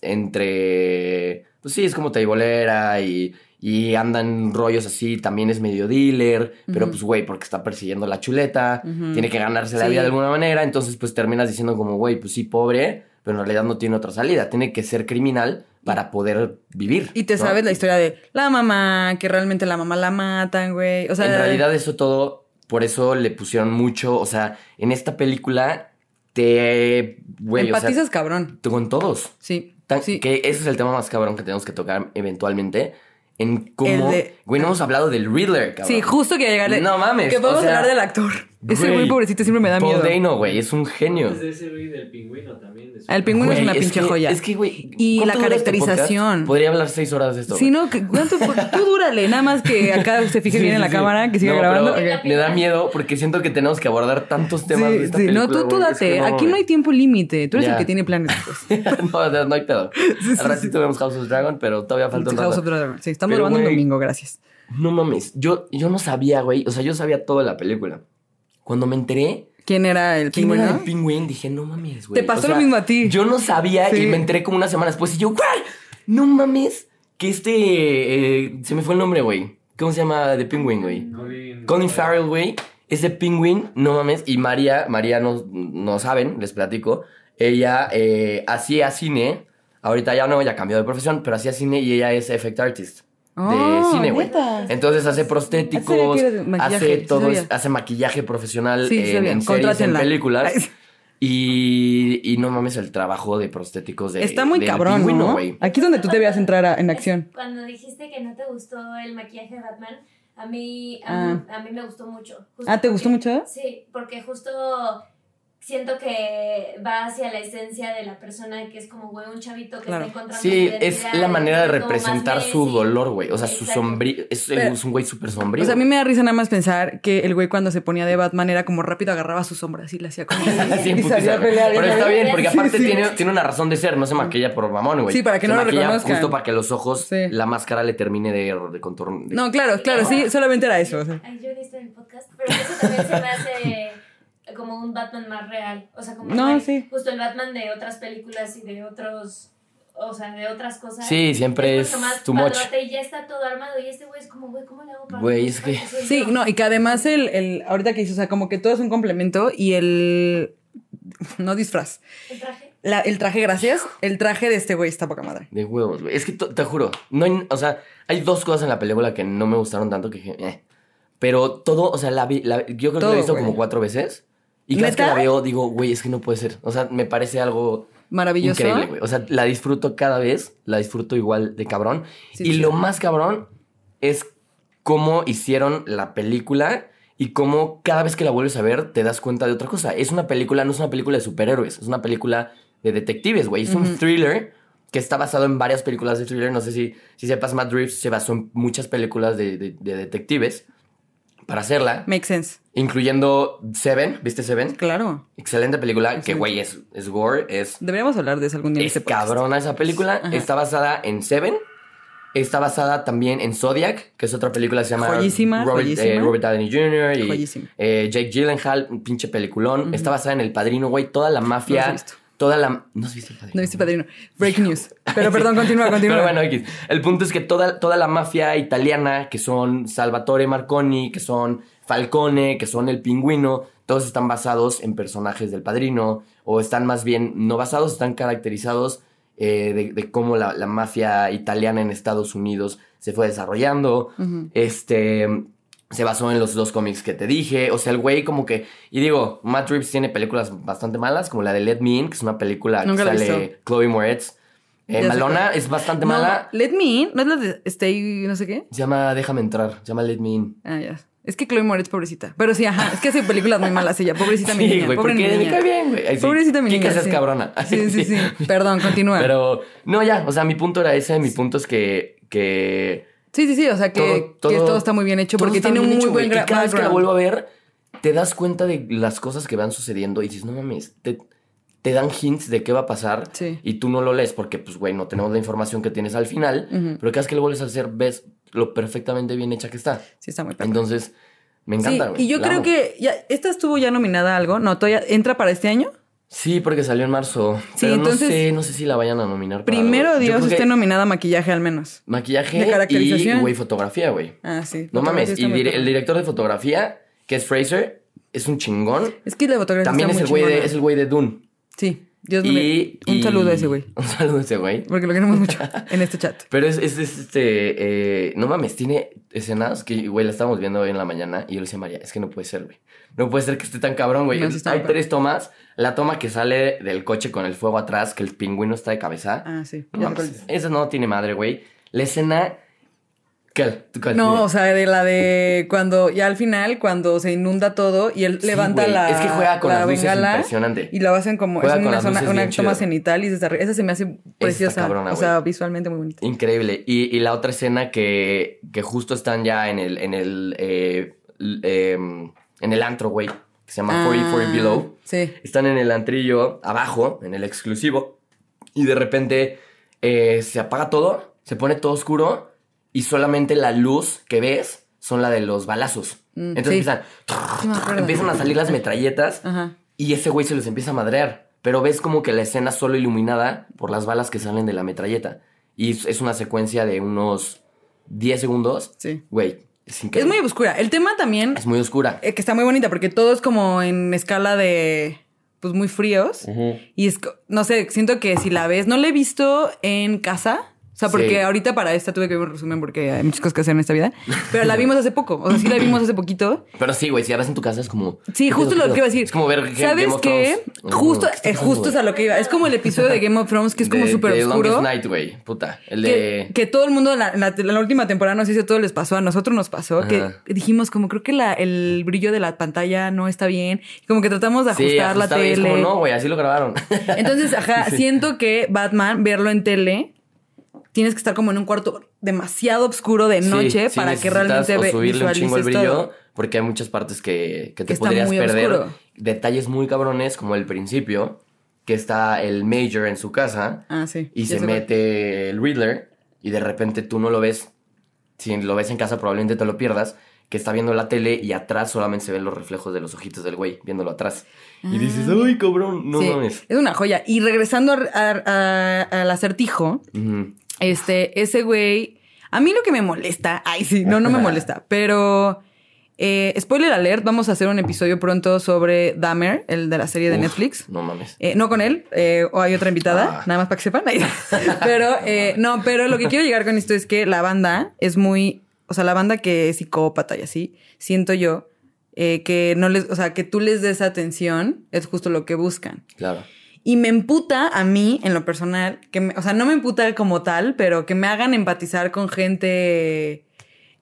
entre, pues sí, es como taibolera y, y andan rollos así, también es medio dealer, pero pues güey, porque está persiguiendo la chuleta, tiene que ganarse la Sí. vida de alguna manera, entonces pues terminas diciendo como, güey, pues sí, pobre, pero en realidad no tiene otra salida, tiene que ser criminal para poder vivir. Y te ¿no? sabes la historia de la mamá, que realmente la mamá la matan, güey. O sea, en realidad eso todo, por eso le pusieron mucho, o sea, en esta película te, güey, o sea, empatizas cabrón. con todos. Sí. Tan- sí. Que ese es el tema más cabrón que tenemos que tocar eventualmente. En cómo, de- güey, no hemos hablado del Riddler, cabrón. Sí, justo que llegarle. No mames, Que podemos o sea, hablar del actor. Ese güey, pobrecito siempre me da Paul miedo. Dano, güey, es un genio. Es de ese güey del pingüino también. de su- El pingüino es una pinche que- joya. Es que, güey. Y ¿cuánto la este caracterización. Podría hablar seis horas de esto. Sí, güey. no, que- ¿cuánto? Tú dúrale, nada más que acá se fije Sí, bien en la sí. cámara, que siga No, grabando. pero Ok. Me da miedo porque siento que tenemos que abordar tantos temas de esta sí, película. no, tú, tú güey. Es date. que Aquí no hay tiempo límite. Tú eres Ya. el que tiene planes. Pues. no, no, no hay pedo. Al ratito vemos House of Dragon, pero todavía falta un House rato. of Dragon. Sí, estamos grabando un domingo, gracias. No mames, yo, yo no sabía, güey. O sea, yo sabía todo de la película. Cuando me enteré ¿Quién era el quién pingüino? era el pingüín, dije, no mames, güey. Te pasó O lo mismo a ti. Yo no sabía Sí. y me enteré como una semana después y yo, güey, no mames, que este. eh, se me fue el nombre, güey. ¿Cómo se llama The Penguin, güey? Colin, Colin Farrell, güey. Ese Penguin, no mames. Y María, María no, no saben, les platico. Ella eh, hacía cine. Ahorita ya no, ya cambió de profesión, pero hacía cine y ella es effect artist. De Oh, cine, güey. Entonces hace prostéticos, hace todo, sabía. hace maquillaje profesional Sí, en, en series, en películas. Ay, Y, y no mames el trabajo de prostéticos de. Está muy cabrón, pingüino, ¿no? güey. Aquí es donde tú te veas entrar a- en acción. Cuando dijiste que no te gustó el maquillaje de Batman, a mí, a, Ah. mí- a mí me gustó mucho. Justo Ah, ¿te gustó mucho? Sí, porque justo siento que va hacia la esencia de la persona que es como, güey, un chavito que Claro. está encontrando Sí, su es la manera de representar su dolor, güey. O sea, su sombrío. Es, Pero- es un güey súper sombrío. O sea, a mí me da risa nada más pensar que el güey cuando se ponía de Batman era como rápido agarraba sus sombras y le hacía como... Sí, en y putiza, salía a güey. pelear, Pero está bien, porque Sí, aparte sí. Tiene, tiene una razón de ser, no se maquilla por mamón, güey. Sí, para que Se no lo maquilla reconozcan. Justo para que los ojos, Sí. la máscara le termine de, de contorno. de- No, claro, claro, sí, solamente era eso. o sea. Ay, yo he visto en el podcast, pero eso también se me hace como un Batman más real. O sea, como No, sí. justo el Batman de otras películas y de otros, o sea, de otras cosas. Sí, siempre es más too much. y ya está todo armado y este güey es como, güey, ¿cómo le hago para Güey, es que- Sí, yo? no, y que además el, el ahorita que hizo, o sea, como que todo es un complemento y el... No disfraz. El traje. La- el traje, gracias. El traje de este güey está poca madre. De huevos, güey. Es que te juro, no hay- o sea, hay dos cosas en la película que no me gustaron tanto que dije, eh. Pero todo, o sea, la vi- la- yo creo que la he visto como cuatro veces. Y cada vez que la veo, digo, güey, es que no puede ser. O sea, me parece algo Maravilloso. increíble, güey. O sea, la disfruto cada vez, la disfruto igual de cabrón. Sí, y sí. lo más cabrón es cómo hicieron la película y cómo cada vez que la vuelves a ver te das cuenta de otra cosa. Es una película, no es una película de superhéroes, es una película de detectives, güey. Es un thriller que está basado en varias películas de thriller. No sé si, si sepas, Matt Reeves se basó en muchas películas de, de- de detectives para hacerla, Makes sense. incluyendo Seven. ¿Viste Seven? Claro. Excelente película, que Excelente. güey es, es gore, es Deberíamos hablar de eso algún día es este podcast. cabrona esa película. Ajá. Está basada en Seven. Está basada también en Zodiac, que es otra película que se llama Joyísima, Robert, joyísima. eh, Robert Downey Jr. y Joyísima. eh, Jake Gyllenhaal, un pinche peliculón. Está basada en El Padrino, güey. Toda la mafia. Toda la... ¿No has visto El Padrino? No viste padrino. Breaking news. Pero perdón, continúa, continúa. Pero bueno, X. El punto es que toda, toda la mafia italiana, que son Salvatore Marconi, que son Falcone, que son El Pingüino, todos están basados en personajes del padrino, o están más bien no basados, están caracterizados eh, de, de cómo la, la mafia italiana en Estados Unidos se fue desarrollando. Este. Se basó en los dos cómics que te dije. O sea, el güey como que... Y digo, Matt Reeves tiene películas bastante malas, como la de Let Me In, que es una película Nunca que sale. Chloe Moretz. Eh, malona, es bastante No, mala. Let Me In, ¿no es la de Stay no sé qué? Se llama Déjame entrar, se llama Let Me In. Ah, ya. Es que Chloe Moretz, pobrecita. Pero sí, ajá. Es que hace películas muy malas ella. Pobrecita mi Sí, niña. Pobre mi me niña. cae bien, güey. Sí. Pobrecita mi niña. seas sí. cabrona. Sí, sí, sí. Perdón, continúa. Pero, no, ya, o sea, mi punto era ese, mi punto es que, que Sí, sí, sí. O sea, que todo, que todo- todo está muy bien hecho porque tiene un muy hecho, buen gra- Y cada vez que la vuelvo a ver, te das cuenta de las cosas que van sucediendo y dices, no mames, te, te dan hints de qué va a pasar Sí. y tú no lo lees porque, pues, güey, no tenemos la información que tienes al final, pero cada vez que lo vuelves a hacer, ves lo perfectamente bien hecha que está. Sí, está muy padre. Entonces, me Sí, encanta, güey. y yo creo amo. que ya, esta estuvo ya nominada a algo. No, todavía entra para este año. Sí, porque salió en marzo. Sí, pero entonces- no sé, no sé si la vayan a nominar. para Primero algo. Dios esté nominada a maquillaje al menos. Maquillaje de caracterización. y, güey, fotografía, güey. Ah, sí. No mames. Y el director de fotografía, que es Fraser, es un chingón. Es que la fotografía También está es muy el, güey de, es el güey de Dune. Sí. Dios me Y, Un y- saludo a ese güey. Un saludo a ese güey. Porque lo queremos mucho en este chat. Pero es, es, es, este. eh, no mames, tiene escenas que, güey, la estábamos viendo hoy en la mañana. Y yo le decía a María, es que no puede ser, güey. No puede ser que esté tan cabrón, güey. No, sí Hay tres tomas. La toma que sale del coche con el fuego atrás, que el pingüino está de cabeza. Ah, sí. No mames, no tiene madre, güey. La escena. ¿Qué? No, o sea, de la de cuando ya al final, cuando se inunda todo y él Sí, levanta la, Es que juega con la las luces bengala impresionante. y la hacen como Juega es una zona, una toma cenital y desde arriba. Esa se me hace preciosa. cabrona, o sea, visualmente muy bonita. Increíble. Y, y la otra escena que, que justo están ya en el, en el, eh, em, en el antro, güey, que se llama 44 Ah, Below. Sí. Están en el antrillo abajo, en el exclusivo, y de repente eh, se apaga todo, se pone todo oscuro, y solamente la luz que ves son la de los balazos. Mm, Entonces sí. empiezan, empiezan a salir las metralletas, Ajá. y ese güey se los empieza a madrear. Pero ves como que la escena solo iluminada por las balas que salen de la metralleta. Y es- es una secuencia de unos 10 segundos. Sí. Güey, es muy oscura. El tema también, Es muy oscura. eh, que está muy bonita porque todo es como en escala de, pues muy fríos. Y es, no sé, siento que si la ves, no la he visto en casa. Sea, porque Sí. ahorita para esta tuve que ver un resumen porque hay muchas cosas que hacer en esta vida. Pero la vimos hace poco. O sea, sí la vimos hace poquito. Pero sí, güey, si la ves en tu casa es como. Sí, ¿qué justo lo que iba a decir. Es como ver Game ¿Sabes of qué? Justo, ¿qué está eh, justo es a lo que iba. Es como el episodio de Game of Thrones que es como súper oscuro. Longest Night, güey. Puta. El que, de. que todo el mundo en la, la- última temporada, no sé si a todos les pasó, a nosotros nos pasó, que dijimos como creo que la- el brillo de la pantalla no está bien, y como que tratamos de ajustar Sí, la ajustar, es tele. como, no, güey, así lo grabaron. Entonces, ajá, siento que Batman, verlo en tele, tienes que estar como en un cuarto demasiado oscuro de noche sí, para que realmente o ve, subirle un chingo el brillo, todo. porque hay muchas partes que, que te Que podrías perder. oscuro. Detalles muy cabrones, como el principio, que está el Major en su casa Ah, sí. y se mete el Riddler y de repente tú no lo ves. Si lo ves en casa probablemente te lo pierdas, que está viendo la tele y atrás solamente se ven los reflejos de los ojitos del güey viéndolo atrás. Y dices, ay, cabrón, no Ah. Mames. es una joya. Y regresando a- a- a- al acertijo, Ujú. Este, ese güey. A mí lo que me molesta. Ay, sí, no, no me molesta. Pero. eh, spoiler alert, vamos a hacer un episodio pronto sobre Dahmer, el de la serie de Uf, Netflix. No mames. Eh, no con él, eh, o hay otra invitada, Ah. nada más para que sepan. pero, eh, no, pero lo que quiero llegar con esto es que la banda es muy. O sea, la banda que es psicópata y así, siento yo. eh, que no les, o sea, que tú les des atención es justo lo que buscan. Claro. Y me emputa a mí, en lo personal, que me- o sea, no me emputa como tal, pero que me hagan empatizar con gente,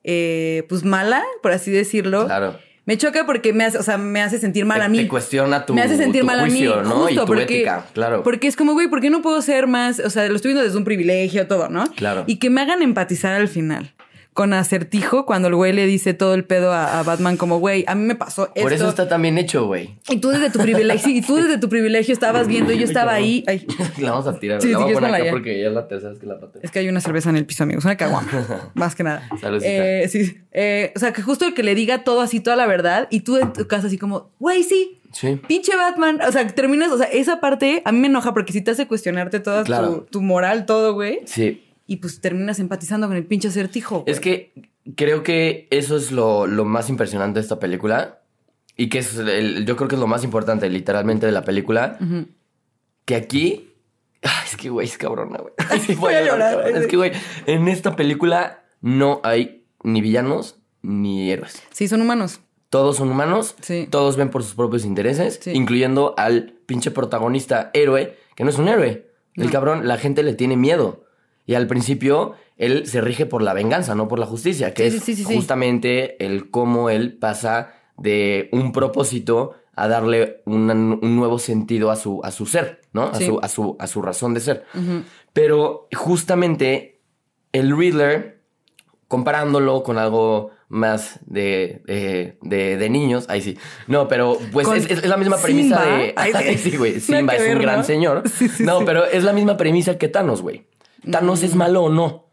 eh, pues mala, por así decirlo. Claro. Me choca porque me hace, o sea, me hace sentir mal Te- a mí. te cuestiona tu- Me hace sentir mal juicio, a mí. ¿no? Justo, Y tu porque, ética, claro. Porque es como, güey, ¿por qué no puedo ser más? O sea, lo estoy viendo desde un privilegio, todo, ¿no? Claro. Y que me hagan empatizar al final. Con acertijo, cuando el güey le dice todo el pedo a, a Batman, como, güey, a mí me pasó esto. Por eso está tan bien hecho, güey. Y tú desde tu privilegio, sí, y tú desde tu privilegio estabas viendo, y yo estaba ahí. Ay, La vamos a tirar. Sí, la sí, voy a poner acá ya. porque ya es la tercera vez que la pateo. Es que hay una cerveza en el piso, amigos. Una caguama. más que nada. Eh, sí. Eh, o sea, que justo el que le diga todo así, toda la verdad, y tú en tu casa así como, güey, sí. Sí. Pinche Batman. O sea, terminas, o sea, esa parte a mí me enoja porque si te hace cuestionarte toda Claro. tu, tu moral, todo, güey. Sí. Y pues terminas empatizando con el pinche acertijo. güey. Es que creo que eso es lo, lo más impresionante de esta película. Y que es el- yo creo que es lo más importante, literalmente, de la película. Que aquí. Ay, es que, güey, es cabrona, güey. Sí, Voy a llorar. Es que, güey, en esta película no hay ni villanos ni héroes. Sí, son humanos. Todos son humanos, Sí. todos ven por sus propios intereses, Sí. incluyendo al pinche protagonista héroe, que no es un héroe. El cabrón, la gente le tiene miedo. Y al principio, él se rige por la venganza, no por la justicia, que Sí, es sí, sí, justamente el cómo él pasa de un propósito a darle una- un nuevo sentido a su, a su ser, ¿no? A, su, a, su, a su razón de ser. Pero justamente el Riddler, comparándolo con algo más de, de, de- de niños, ahí sí. No, pero pues es, es- es la misma premisa Simba. de... Ay, sí. güey. Simba es un ver, gran ¿no? señor. Sí, sí, no, sí. pero es la misma premisa que Thanos, güey. Thanos es malo o no.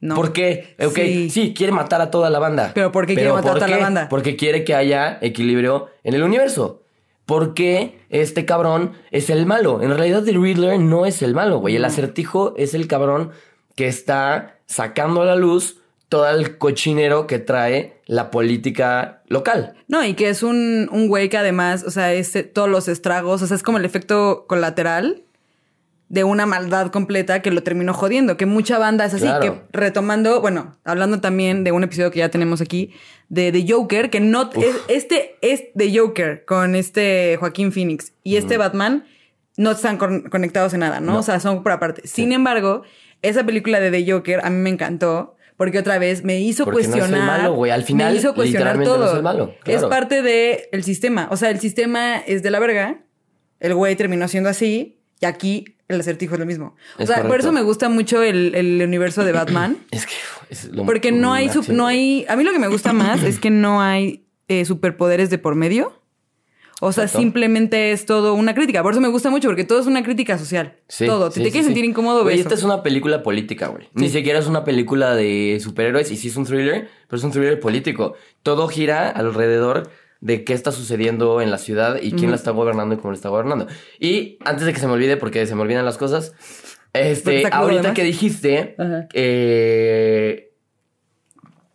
No. ¿Por qué? Ok, Sí. sí. quiere matar a toda la banda. Pero ¿por qué quiere matar a ¿por toda la banda? Porque quiere que haya equilibrio en el universo. ¿Por qué este cabrón es el malo? En realidad, The Riddler no es el malo, güey. El acertijo es el cabrón que está sacando a la luz todo el cochinero que trae la política local. No, y que es un, un güey que además, o sea, es eh, todos los estragos, o sea, es como el efecto colateral de una maldad completa que lo terminó jodiendo, que mucha banda es así, Claro. que retomando, bueno, hablando también de un episodio que ya tenemos aquí, de, de Joker, que no, es- este es de Joker con este Joaquín Phoenix y este Batman no están con- conectados en nada, ¿no? No. O sea, son por aparte. Sin embargo, esa película de The Joker a mí me encantó. Porque otra vez me hizo Porque no es el cuestionar. malo, güey. Al final, me hizo cuestionar no todo. es el malo, Es parte del sistema. O sea, el sistema es de la verga. El güey terminó siendo así. Y aquí el acertijo es lo mismo. O sea, por eso me gusta mucho el, el universo de Batman. Es que es lo porque no hay, sub- no hay. A mí lo que me gusta más es que no hay eh, superpoderes de por medio. O sea, Exacto. simplemente es todo una crítica. Por eso me gusta mucho, porque todo es una crítica social. Sí, todo. sí, si te sí, quieres sentir incómodo, Güey, esta es una película política, güey. Ni siquiera es una película de superhéroes y sí es un thriller, pero es un thriller político. Todo gira alrededor de qué está sucediendo en la ciudad y quién la está gobernando y cómo la está gobernando. Y antes de que se me olvide, porque se me olvidan las cosas, este, ahorita además. que dijiste, eh,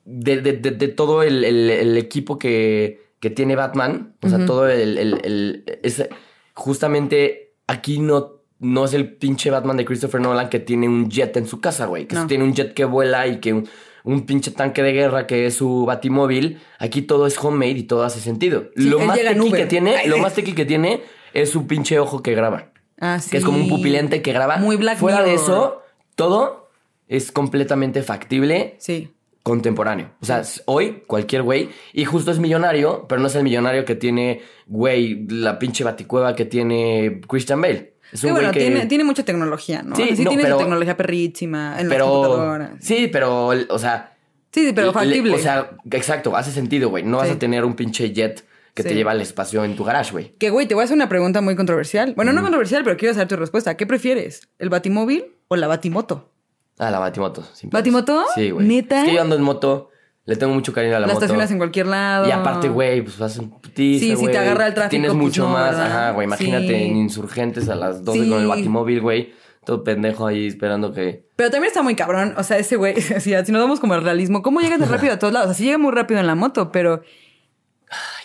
de, de- de- de todo el, el- el equipo que, que tiene Batman, o sea, todo el, el- el- es- justamente aquí no, no es el pinche Batman de Christopher Nolan que tiene un jet en su casa, güey. Que No. tiene un jet que vuela y que un, un pinche tanque de guerra que es su batimóvil. Aquí todo es homemade y todo hace sentido. Sí, lo más tequi que tiene, Ay, lo más tequi que tiene es su pinche ojo que graba. Ah, sí. Que es como un pupilente que graba. Muy Black Fuera de eso, todo es completamente factible Sí. contemporáneo. O sea, hoy cualquier güey, y justo es millonario, pero no es el millonario que tiene, güey, la pinche baticueva que tiene Christian Bale. Es un bueno, que... tiene, tiene mucha tecnología, ¿no? Sí, Sí, no, tiene pero- tecnología perrísima en pero... computadora. Sí, pero, o sea... Sí, pero le- factible. o sea, exacto, hace sentido, güey. No vas a tener un pinche jet que te lleva al espacio en tu garage, güey. Que, güey, te voy a hacer una pregunta muy controversial. Bueno, no controversial, pero quiero saber tu respuesta. ¿Qué prefieres? ¿El batimóvil o la batimoto? Ah, la batimoto. sin. ¿Batimoto? Sí, güey. ¿Neta? Es que yo ando en moto, le tengo mucho cariño a la, La moto. estacionas en cualquier lado. Y aparte, güey, pues vas en putiza, Sí, si te agarra el tráfico, Tienes pues mucho no, más. ¿verdad? Ajá, güey. Imagínate Sí. en Insurgentes a las 12 Sí. con el batimóvil, güey. Todo pendejo ahí esperando que... Pero también está muy cabrón. O sea, ese güey, si, si nos vamos como al realismo, ¿cómo llega tan rápido a todos lados? O sea, sí llega muy rápido en la moto, pero.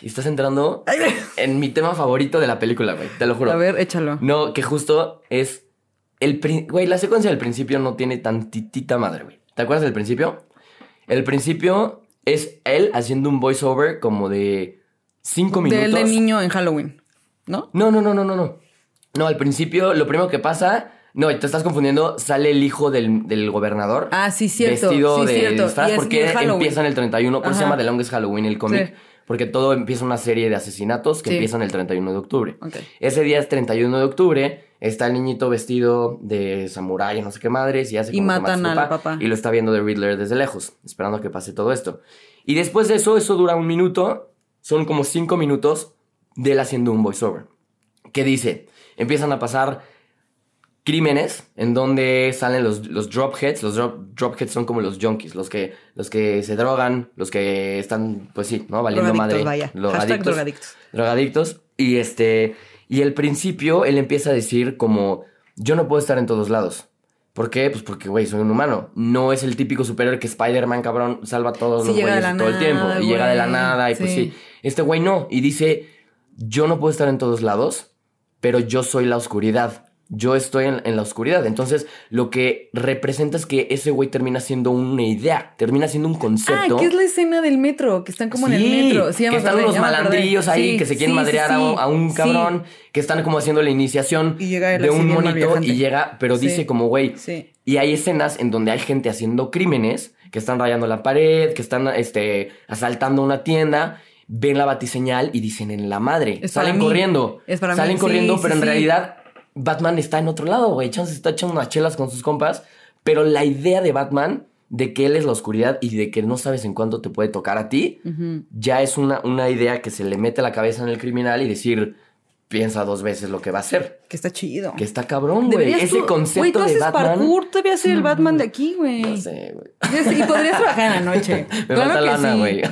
Y estás entrando en mi tema favorito de la película, güey. Te lo juro. A ver, échalo. No, que justo es... el Güey, la secuencia del principio no tiene tantitita madre, güey. ¿Te acuerdas del principio? El principio es él haciendo un voiceover como de cinco De minutos. él de niño en Halloween, ¿no? No, no, no, no, no, no. No, al principio lo primero que pasa... No, te estás confundiendo. Sale el hijo del, del gobernador. Ah, sí, cierto. Vestido sí, de cierto. disfraz porque empieza en el 31. Por eso se llama The Longest Halloween el cómic. Sí. Porque todo empieza una serie de asesinatos que Sí. empiezan el 31 de octubre. Ese día es 31 de octubre. Está el niñito vestido de samurái, no sé qué madres, y hace Y como matan al papá. Y lo está viendo de Riddler desde lejos, esperando a que pase todo esto. Y después de eso, eso dura un minuto. Son como cinco minutos de él haciendo un voiceover. Que dice, empiezan a pasar crímenes en donde salen los, los dropheads. Los drop, dropheads son como los junkies, los que, los que se drogan, los que están, pues sí, ¿no? Valiendo Drogadictos, madre. vaya. Los Hashtag adictos. drogadictos. Drogadictos. Y este. Y al principio él empieza a decir como. Yo no puedo estar en todos lados. ¿Por qué? Pues porque, güey, soy un humano. No es el típico superhéroe que Spider-Man, cabrón, salva a todos Sí, los güeyes todo el tiempo. Y llega de la nada. Y pues sí. Este güey no. Y dice: Yo no puedo estar en todos lados, pero yo soy la oscuridad. Yo estoy en, en la oscuridad. Entonces, lo que representa es que ese güey termina siendo una idea, termina siendo un Ah, concepto. ¿qué es la escena del metro? Que están como en el metro. Sí, que están unos malandrillos ahí Sí, que se quieren madrear a, un, a un cabrón, que están como haciendo la iniciación de un monito y llega, pero dice como, güey, Sí. y hay escenas en donde hay gente haciendo crímenes, que están rayando la pared, que están este, asaltando una tienda, ven la batiseñal y dicen en la madre. Es Salen corriendo. Es para mí, Salen corriendo, sí, pero en sí. realidad Batman está en otro lado, güey. Chance está echando unas chelas con sus compas, pero la idea de Batman de que él es la oscuridad y de que no sabes en cuánto te puede tocar a ti, ya es una, una idea que se le mete a la cabeza en el criminal y decir, piensa dos veces lo que va a hacer. Que está chido. Que está cabrón, güey. Ese tú- concepto Güey, tú de Batman. parkour, tú debías ser el Batman de aquí, güey. No sé, güey. Y podrías trabajar en la noche. Me Claro falta que lana, sí.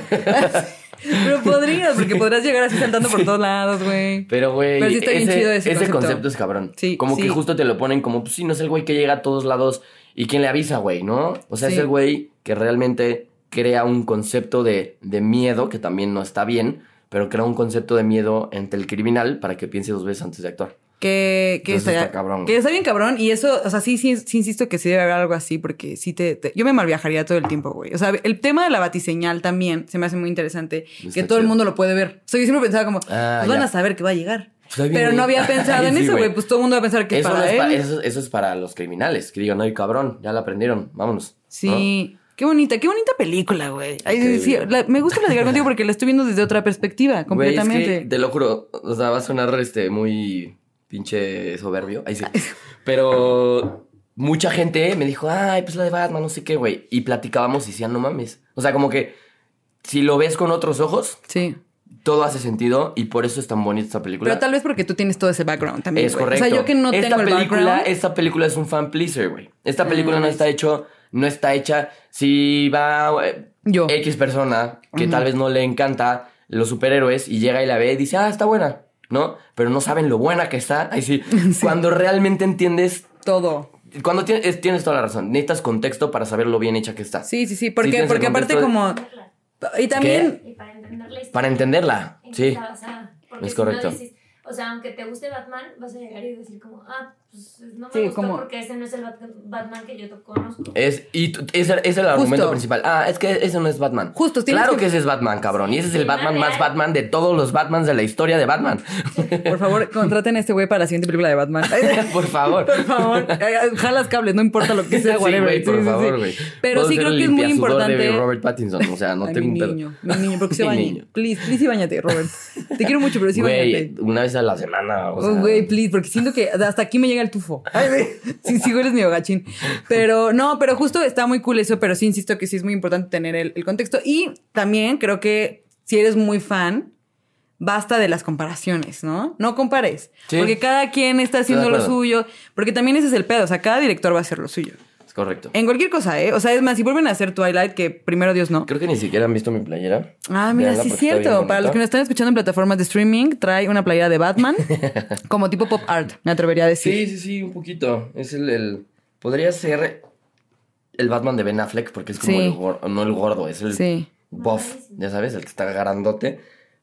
Pero podrías, porque podrías llegar así saltando por todos lados, güey. Pero, güey, sí ese, ese ese concepto. concepto. es cabrón. Sí, Como que justo te lo ponen como, pues sí, no es el güey que llega a todos lados y quién le avisa, güey, ¿no? O sea, es el güey que realmente crea un concepto de, de miedo, que también no está bien, pero crea un concepto de miedo entre el criminal para que piense dos veces antes de actuar. Que, que está, está cabrón, Que está bien cabrón. Y eso, o sea, sí, sí, sí insisto que sí debe haber algo así, porque sí te, te- Yo me malviajaría todo el tiempo, güey. O sea, el tema de la batiseñal también se me hace muy interesante. Está que todo el mundo lo puede ver. O sea, yo siempre pensaba como, Ah, pues van a saber que va a llegar. Pues. Pero no había pensado en Sí, eso, güey. Pues todo el mundo va a pensar que Eso, es no para es pa- eso, eso es para los criminales, que digan, ay, cabrón, ya la aprendieron, vámonos. ¿no? Sí. Qué bonita, qué bonita película, güey. Ay, Increíble. sí, la- me gusta platicar contigo porque la estoy viendo desde otra perspectiva, es completamente. que, te lo juro, o sea, va a sonar este muy pinche soberbio. Ahí sí. Pero mucha gente me dijo, ay, pues la de Batman, no sé qué, güey. Y platicábamos y decían, no mames. O sea, como que si lo ves con otros ojos, Sí. todo hace sentido y por eso es tan bonita esta película. Pero tal vez porque tú tienes todo ese background también. Es correcto. O sea, yo que no esta tengo el película, background. Esta película es un fan pleaser, güey. Esta película Ah, no está hecho, no está hecha. Si va eh, Yo. X persona que tal vez no le encanta los superhéroes y llega y la ve y dice, ah, está buena, ¿no? Pero no saben lo buena que está. Ahí sí. Cuando realmente entiendes. Todo. Cuando tienes, es- tienes toda la razón. Necesitas contexto para saber lo bien hecha que está. Sí, sí, sí. Sí Porque, porque aparte de- como... Y también... Y para entender la historia. Para entenderla. ¿En qué Sí. Es si no correcto. dices- o sea, aunque te guste Batman, vas a llegar y decir como, ah, pues no me Sí, gustó como- porque ese no es el Bat- Batman que yo conozco. Es, y ese, ese es el argumento Justo. principal. Ah, es que ese no es Batman. Justo, Claro que- que... ese es Batman, cabrón. Y ese es el Batman más. Batman de todos los Batmans de la historia de Batman. Por favor, contraten a este güey para la siguiente película de Batman. por favor. Por favor, eh, jalas cables, no importa lo que sea, Sí, whatever. por favor, güey. Pero Puedo sí creo que es muy importante. de Robert Pattinson. O sea, no Ay, tengo mi un pedo. niño, mi niño, porque se Mi bañe. niño. Please, please y bañate, Robert. Te quiero mucho, pero sí bañate. Una vez a la semana. O Oh, sea, güey, please, porque siento que hasta aquí me llega el tufo. Sí, sí, eres medio gachín. Pero no, pero justo está muy cool eso, pero sí insisto que sí es muy importante tener el, el contexto. Y también creo que si eres muy fan, basta de las comparaciones, ¿no? No compares. Sí. Porque cada quien está haciendo lo suyo. Porque también ese es el pedo. O sea, cada director va a hacer lo suyo. Correcto. En cualquier cosa, ¿eh? O sea, es más, si vuelven a hacer Twilight, que primero Dios no. Creo que ni siquiera han visto mi playera. Ah, mira, sí es cierto. Para los que nos están escuchando en plataformas de streaming, trae una playera de Batman como tipo pop art, me atrevería a decir. Sí, sí, sí, un poquito. Es el, el- Podría ser el Batman de Ben Affleck, porque es como Sí. el gordo, no el gordo, es el Sí. buff, ya sabes, el que está grandote.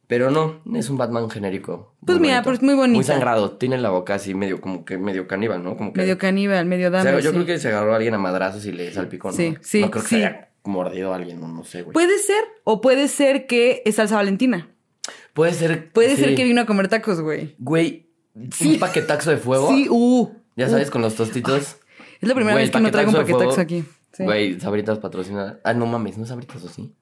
Pero no, es un Batman genérico. Pues mira, bonito. pues muy bonita. Muy sangrado, tiene la boca así medio, como que medio caníbal, ¿no? Como que, Medio caníbal, medio o sea, dame. yo sí. creo que se agarró a alguien a madrazos y le salpicó, ¿no? Sí, sí, No creo que sí. se haya mordido a alguien, no, no sé, güey. Puede ser, o puede ser que es salsa valentina. Puede ser. Puede ser sí. que vino a comer tacos, güey. Güey, un paquetaxo de fuego. Sí, uh. Ya uh. sabes, con los tostitos. Es la primera Güey, vez que no traigo un paquetaxo aquí. Sí. Güey, Sabritas patrocina. Ah, no mames, ¿no es Sabritas o sí?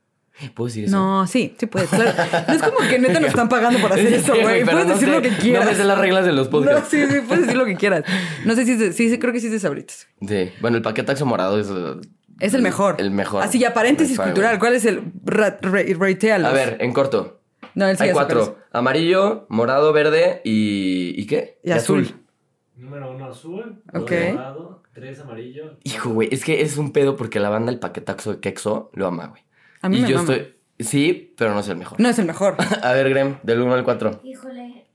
¿Puedo decir eso? No, sí, sí puedes. Claro. No es como que neta nos están pagando por hacer eso, güey. Puedes no decir sé- lo que quieras. No me sé las reglas de los No, sí, sí, puedes decir lo que quieras. No sé si es de- sí, sí, creo que sí es de sabritas. Sí. Bueno, el paquetaxo morado es. Es el mejor. El mejor. Así ya, paréntesis cultural. ¿Cuál es el ra- re- ratealos? A ver, en corto. No, él sí Hay cuatro: amarillo, morado, verde y. ¿Y qué? Y azul. Número uno azul, Ok. morado, tres amarillo. Hijo, güey, es que es un pedo porque la banda El Paquetaxo de Quexo lo ama, güey. A mí y me yo mama. estoy. Sí, pero no es el mejor. No es el mejor. A ver, Grem, del 1 al 4. Híjole.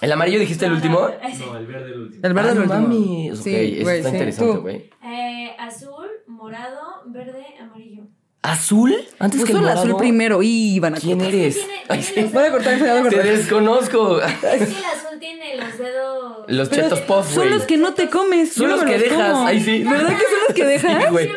¿El amarillo dijiste el último? No, el verde el último. El verde Ah, el no último. Ok, Sí, eso güey, está sí. interesante, güey. Eh, azul, morado, verde, amarillo. ¿Azul? Antes que Puso el el azul morado. primero y van a ¿Quién cortar. eres? Tiene- Ay, tiene sí. los Voy a cortar, voy a Te cortar. desconozco. Es que el azul tiene los dedos. Los Pero chetos puff, Son güey. los que no te comes. Son los que dejas, como. ahí sí. ¿Verdad que son los que dejas? Sí, güey. Sí,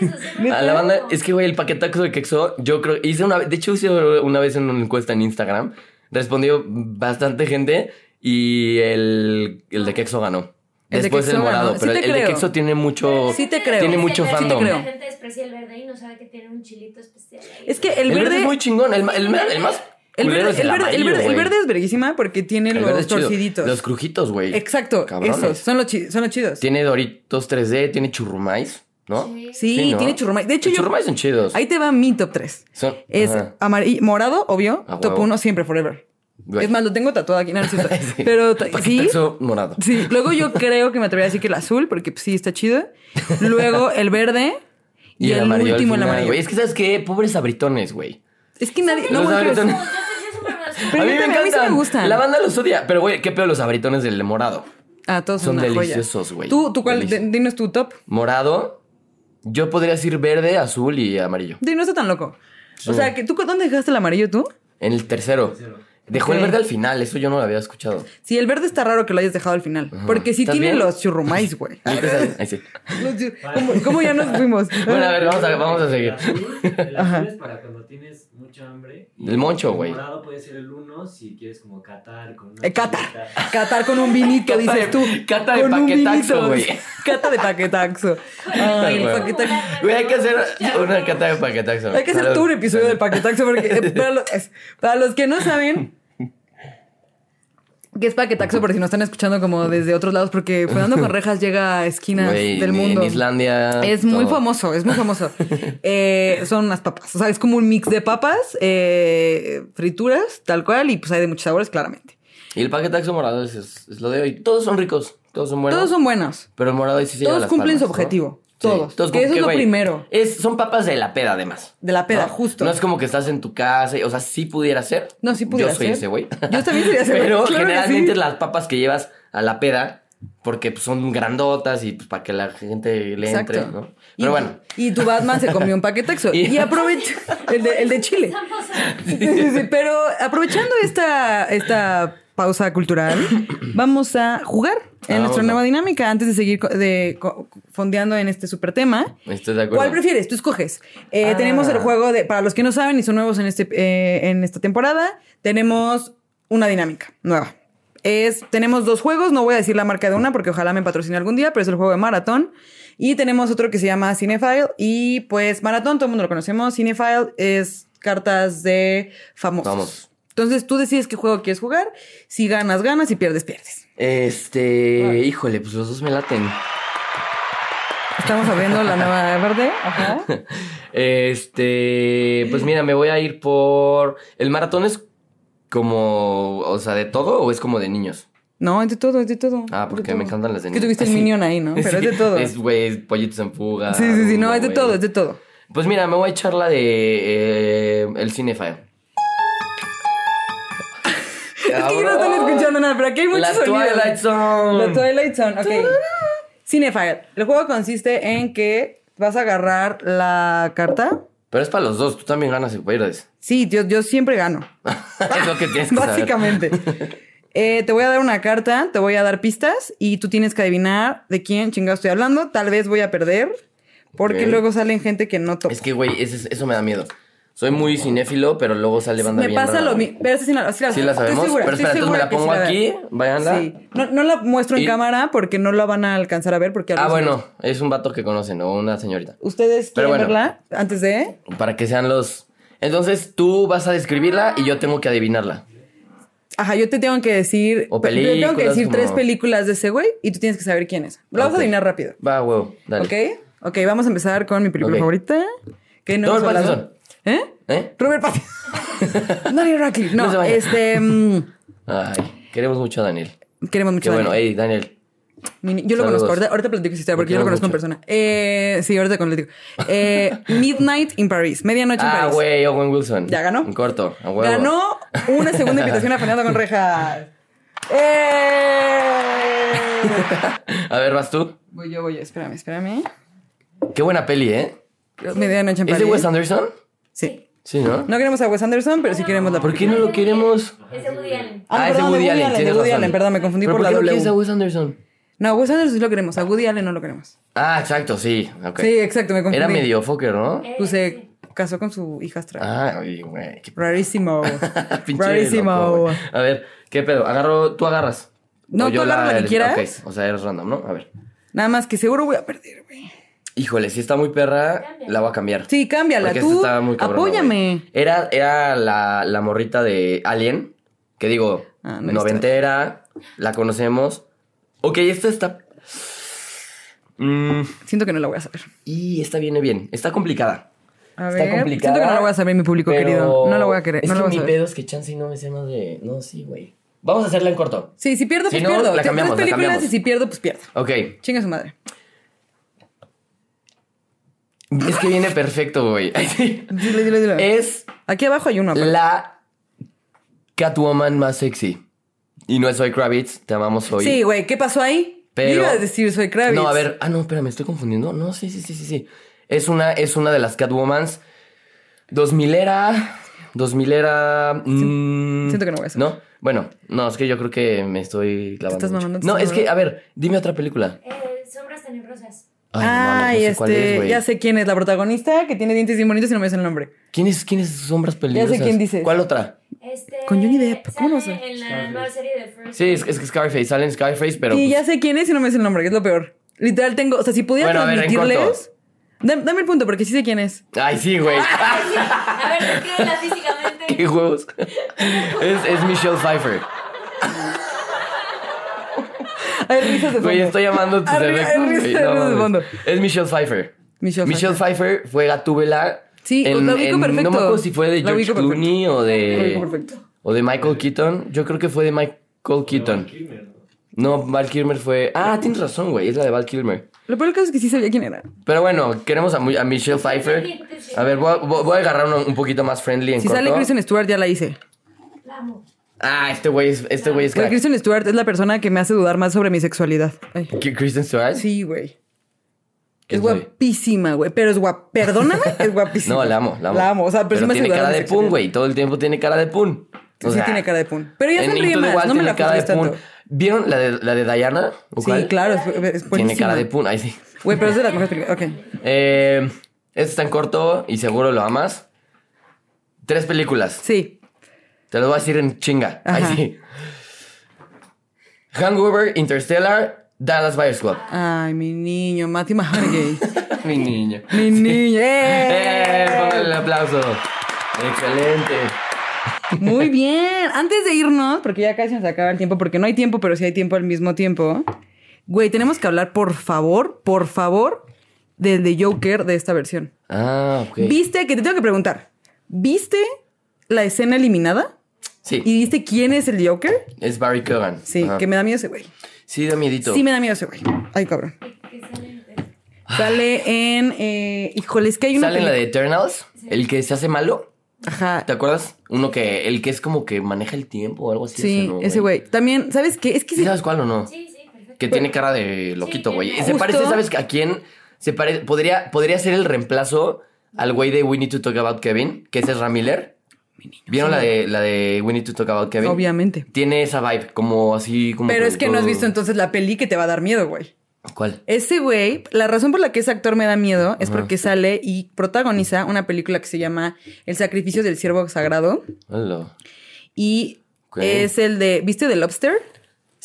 me encantan esos. A la banda, es que, güey, el paquetaxo de Quexo, yo creo, hice una vez, de hecho hice una vez en una encuesta en Instagram, respondió bastante gente y el, el de Quexo ganó. El de Después el Quexo ganó. morado, Sí pero te el de creo. Quexo tiene mucho... Sí te creo. Tiene Es mucho que la- fandom. La gente desprecia el verde y no sabe que tiene un chilito especial ahí. Es que el, El, verde, verde. es muy chingón, el, el, el más el verde, es el, el, verde, el, verde, el verde es verguísima porque tiene El verde los torciditos. Los crujitos, güey. Exacto, Cabrones. esos son los, son los chidos. Tiene Doritos 3D, tiene churrumais, ¿no? Sí. Sí, Sí, ¿no? tiene churrumais. De hecho, Los yo. churrumais son chidos. Ahí te va mi top 3. Son, Es amarillo, morado, obvio. A top huevo. 1 siempre, forever. güey. Es más, lo tengo tatuado aquí. No, no es cierto. Sí. Pero sí. Morado. Sí. Luego yo creo que me atrevería a decir que el azul, porque pues, sí está chido. Luego el verde. Y, el, amarillo último, el amarillo. güey. Es que, ¿sabes qué? Pobres sabritones, güey. Es que nadie. No, Los güey, pero- abritones. A mí me a mí sí me gustan. La banda los odia. Pero, güey, qué pedo los abritones del morado. Ah, todos son, Son una joya. deliciosos, güey. ¿Tú, tú cuál? Deliciosos. D- Dinos tu top. Morado. Yo podría decir verde, azul y amarillo. Sí, no está tan loco. O sea, que ¿tú dónde dejaste el amarillo tú? En el tercero. Tercero. Dejó el verde al final. Eso yo no lo había escuchado. Sí, el verde está raro que lo hayas dejado al final. Ajá. Porque sí ¿Estás tiene bien? los churrumais, güey. Ahí sí. ¿Cómo, cómo ya nos fuimos? Bueno, a ver, vamos a, vamos a seguir. El azul, el Ajá. azul es para cuando tienes mucha hambre. y El moncho, güey. El morado puede ser el uno si quieres como catar con una Eh, Cata. chelita. Catar con un vinito, dices tú. cata de Con paquetaxo, güey. Cata de paquetaxo. Ay, el paquetaxo. Güey, hay que hacer una cata de paquetaxo. Hay que hacer todo un episodio del paquetaxo porque eh, para, los, para los que no saben qué es paquetaxo, por si nos están escuchando como desde otros lados, porque Fernando con Rejas llega a esquinas del mundo. En Islandia. Es muy famoso, es muy famoso. Eh, son unas papas. O sea, es como un mix de papas, eh, frituras, tal cual, y pues hay de muchos sabores, claramente. Y el paquetaxo morado es, es- es lo de hoy. Todos son ricos. Todos son buenos. Todos son buenos. Pero el morado ahí sí se lleva Todos las cumplen su palmas, ¿no? objetivo. Todos. todos que eso es lo primero. Es, son papas de la peda, además. De la peda, ¿no? justo. No es como que estás en tu casa. O sea, sí pudiera ser. No, sí pudiera Yo soy ser. ese güey. Yo también sería ese güey, Pero claro generalmente sí. las papas que llevas a la peda, porque pues, son grandotas y pues, para que la gente le Exacto. entre, ¿no? Y, Pero bueno. y tu Batman se comió un paquetaxo. Y- y aprovecha. El de, el de Chile. Estamos Sí, sí, sí, Pero aprovechando esta, esta pausa cultural, vamos a jugar. en nuestra Hagámoslo. nueva dinámica, antes de seguir de, fondeando en este super tema. Estoy de acuerdo. ¿Cuál prefieres? Tú escoges. Eh, Ah. Tenemos el juego de, para los que no saben y son nuevos en, este, eh, en esta temporada, tenemos una dinámica nueva. Es, tenemos dos juegos, no voy a decir la marca de una porque ojalá me patrocine algún día, pero es el juego de Maratón. Y tenemos otro que se llama Cinefile. Y pues Maratón, todo el mundo lo conocemos. Cinefile es cartas de famosos. Vamos. Entonces tú decides qué juego quieres jugar. Si ganas, ganas. Si pierdes, pierdes. Este, híjole, pues los dos me laten. Estamos abriendo la nueva verde. Ajá. Este, pues mira, me voy a ir por. ¿El maratón es como, o sea, de todo o es como de niños? No, es de todo, es de todo. Ah, porque todo. me encantan las de Es que niños. tuviste el Sí. minion ahí, ¿no? Pero es de todo. Es, güey, pollitos en fuga. Sí, sí, sí, no, es de todo, es de todo. Pues mira, me voy a echar la de eh, el Cinefile. Es que no están escuchando nada, pero aquí hay muchos La sonidos. Twilight Zone. La Twilight Zone, ok. Cinefile. El juego consiste en que vas a agarrar la carta. Pero es para los dos, tú también ganas y pierdes. Sí, yo, yo siempre gano. es lo que tienes que. Básicamente. Eh, te voy a dar una carta, te voy a dar pistas y tú tienes que adivinar de quién chingado estoy hablando. Tal vez voy a perder porque luego salen gente que no topa. Es que, güey, eso me da miedo. Soy muy cinéfilo, pero luego sale banda Me bien pasa rara, lo mismo. Pero sí la, sí la, Sí la sabemos. segura, pero entonces me la pongo aquí, váyanla. Sí. No, no la muestro en cámara porque no la van a alcanzar a ver porque Ah, bueno, es un vato que conocen, o una señorita. ¿Ustedes quieren bueno. verla antes de? Para que sean los. Entonces tú vas a describirla y yo tengo que adivinarla. Ajá, yo te tengo que decir. O te tengo que películas, decir como- tres películas de ese güey y tú tienes que saber quién es. Lo vamos a adivinar rápido. Va, huevo, dale. ¿Ok? Ok, vamos a empezar con mi película favorita. Que no hablado. Pattinson. ¿Eh? ¿Eh? Robert Pattinson. Daniel Radcliffe. No, No este. mm, Ay, queremos mucho a Daniel. queremos Qué mucho. a bueno, Daniel. hey, Daniel. Mi- Yo lo Saludos. conozco. Ahorita, ahorita platico historia porque yo lo conozco en persona. Eh, sí, ahorita con platico. Eh, Midnight in Paris. Medianoche en Ah, París. güey, Owen Wilson. ¿Ya ganó? En corto, a huevo. Ganó una segunda invitación a Fernando con Rejas. ¡Eh! A ver, ¿vas tú? Voy yo, voy yo. Espérame, espérame. Qué buena peli, ¿eh? Medianoche en ¿Es París. de Wes Anderson? Sí. Sí, ¿no? No queremos a Wes Anderson, pero sí queremos la ¿Por qué no lo queremos? Es de Woody Allen. Ah, es de Woody Allen, de tienes Woody razón. Allen, perdón, me confundí ¿Pero por por la qué no W. quieres a Wes Anderson? No, a Wes Anderson sí lo queremos. A Woody Allen no lo queremos. Ah, exacto, sí. Sí, exacto, me confundí. Era medio fucker, ¿no? Eh, Pues se casó con su hijastra. Ah, ay, güey. Qué Rarísimo. pinche Rarísimo. A ver, ¿qué pedo? Agarro, tú agarras. No, tú yo agarra la que quieras. Ok, o sea, eres random, ¿no? A ver. Nada más que seguro voy a perder, güey. Híjole, si está muy perra, Cámbiala. la voy a cambiar. Sí, cámbiala. Porque Tú esta está muy cabrona, apóyame. güey. Era, era la, la morrita de Alien, que digo, Ah, no noventera, la conocemos. Ok, esta está... Mm, Siento que no la voy a saber. y esta viene bien, está complicada. A Está ver. complicada. Siento que no la voy a saber, mi público pero querido. No la voy a querer. Es no la que voy a mi saber. pedo es que chance y no me sé más de... No, sí, güey. Vamos a hacerla en corto. Sí, si pierdo, Si pues no, pierdo. la Tres cambiamos, la películas cambiamos. y si pierdo, pues pierdo. Ok. Chinga su madre. Es que viene perfecto, güey. Dile, dile, dile. Es Aquí abajo hay aparte. la Catwoman más sexy. Y no es Zoe Kravitz, te amamos hoy. Sí, güey, ¿qué pasó ahí? Pero- Iba a decir soy Kravitz. No, a ver, ah, no, espera, me estoy confundiendo. No, sí, sí, sí, sí, sí. Es una, es una de las Catwomans 2000 era. 2000 era. siento que no voy a saber. No, bueno, no, es que yo creo que me estoy clavando. estás mucho. mamando, te No, estás es que, a ver, dime otra película. Eh, sombras tenebrosas. Ay, no mames, Ay, no sé cuál este, es, ya sé quién es la protagonista que tiene dientes bien bonitos y no me sé el nombre. ¿Quién es, quién es Sombras Peligrosas? quién dices. ¿Cuál otra? Este, Con Johnny Depp, ¿cómo no sé? En la nueva serie de First. Sí, es, es que Scarface, sale en Scarface, pero. sí, pues, ya sé quién es y no me sé el nombre, que es lo peor. Literal tengo, o sea, si pudiera Bueno, a ver, en transmitirles. Dame, dame el punto porque sí sé quién es. Ay, sí, güey. A ver, descríbela físicamente. ¿Qué huevos? es, es Michelle Pfeiffer. Hay risas de fondo. Güey, estoy llamando tus efectos. hay risas no de fondo. Es Michelle Pfeiffer. Michelle Michelle Pfeiffer fue Gatúbela. Sí, en, la ubico en- perfecto. No me acuerdo si fue de La George perfecto. Clooney o de. perfecto. O de Michael Keaton. Yo creo que fue de Michael Keaton. Kilmer, ¿no? Val Kilmer fue. Ah, tienes razón, güey. Es la de Val Kilmer. Lo peor caso es que sí sabía quién era. Pero bueno, queremos a, Michelle Pfeiffer. A ver, voy a, voy- voy a agarrar uno un poquito más friendly en Si corto. sale Kristen Stewart, ya la hice. La amo. Ah, este güey es, este güey es crack. Kristen Stewart es la persona que me hace dudar más sobre mi sexualidad. Ay. ¿Qui- ¿Kristen Stewart? Sí, güey. ¿Quién Es guapísima, güey. Pero es guap. Perdóname, es guapísima. No, la amo, la amo. La amo. O sea, pero, hace tiene cara de pun, güey. Todo el tiempo tiene cara de pun. O sí, sea, tiene cara de pun. Pero ya sonríe más. Wild No me la cara de pun. tanto. ¿Vieron la de, la de Diana? ¿O Sí, claro, es, es Tiene cara de puna. Ay, sí. Güey, pero es de las mejores películas. Ok. Eh, este está en corto y seguro lo amas. Tres películas. Sí. Te lo voy a decir en chinga. Ajá. sí. Hangover, Interstellar, Dallas Buyers Club. Ay, mi niño, Matthew McConaughey. Mi niño. mi niño. ¡Eh! ¡Eh! Póngale el aplauso. Excelente. Muy bien. Antes de irnos, porque ya casi nos acaba el tiempo, porque no hay tiempo, pero sí hay tiempo al mismo tiempo. Güey, tenemos que hablar, por favor, por favor, del de Joker de esta versión. Ah, ok. ¿Viste? Que te tengo que preguntar. ¿Viste la escena eliminada? Sí, ¿Y viste quién es el Joker? es Barry Cogan. Sí, Ajá. que me da miedo ese güey. Sí, da miedito. Sí, me da miedo ese güey. Ay, cabrón. Sale- Sale en. Eh, híjole, es que hay una. Sale en la de Eternals, el que se hace malo. Ajá. ¿Te acuerdas? Uno que, el que es como que maneja el tiempo o algo así. Sí, ¿no, ese güey. También, ¿sabes qué? Es que ¿Sí sí- sabes cuál o no? Sí, sí, perfecto. Que tiene cara de loquito, Sí, güey. Se parece, ¿sabes a quién? Se pare... podría, podría ser el reemplazo al güey de We Need to Talk About Kevin, que ese es Ram Miller. ¿Vieron la de, la de We Need to Talk About Kevin? Obviamente. Tiene esa vibe, como así, como... Pero es que no has visto entonces la peli que te va a dar miedo, güey. ¿Cuál? Ese güey, la razón por la que ese actor me da miedo es Ajá. porque sale y protagoniza una película que se llama El sacrificio del ciervo sagrado. Hola. Y es el de. ¿Viste The Lobster?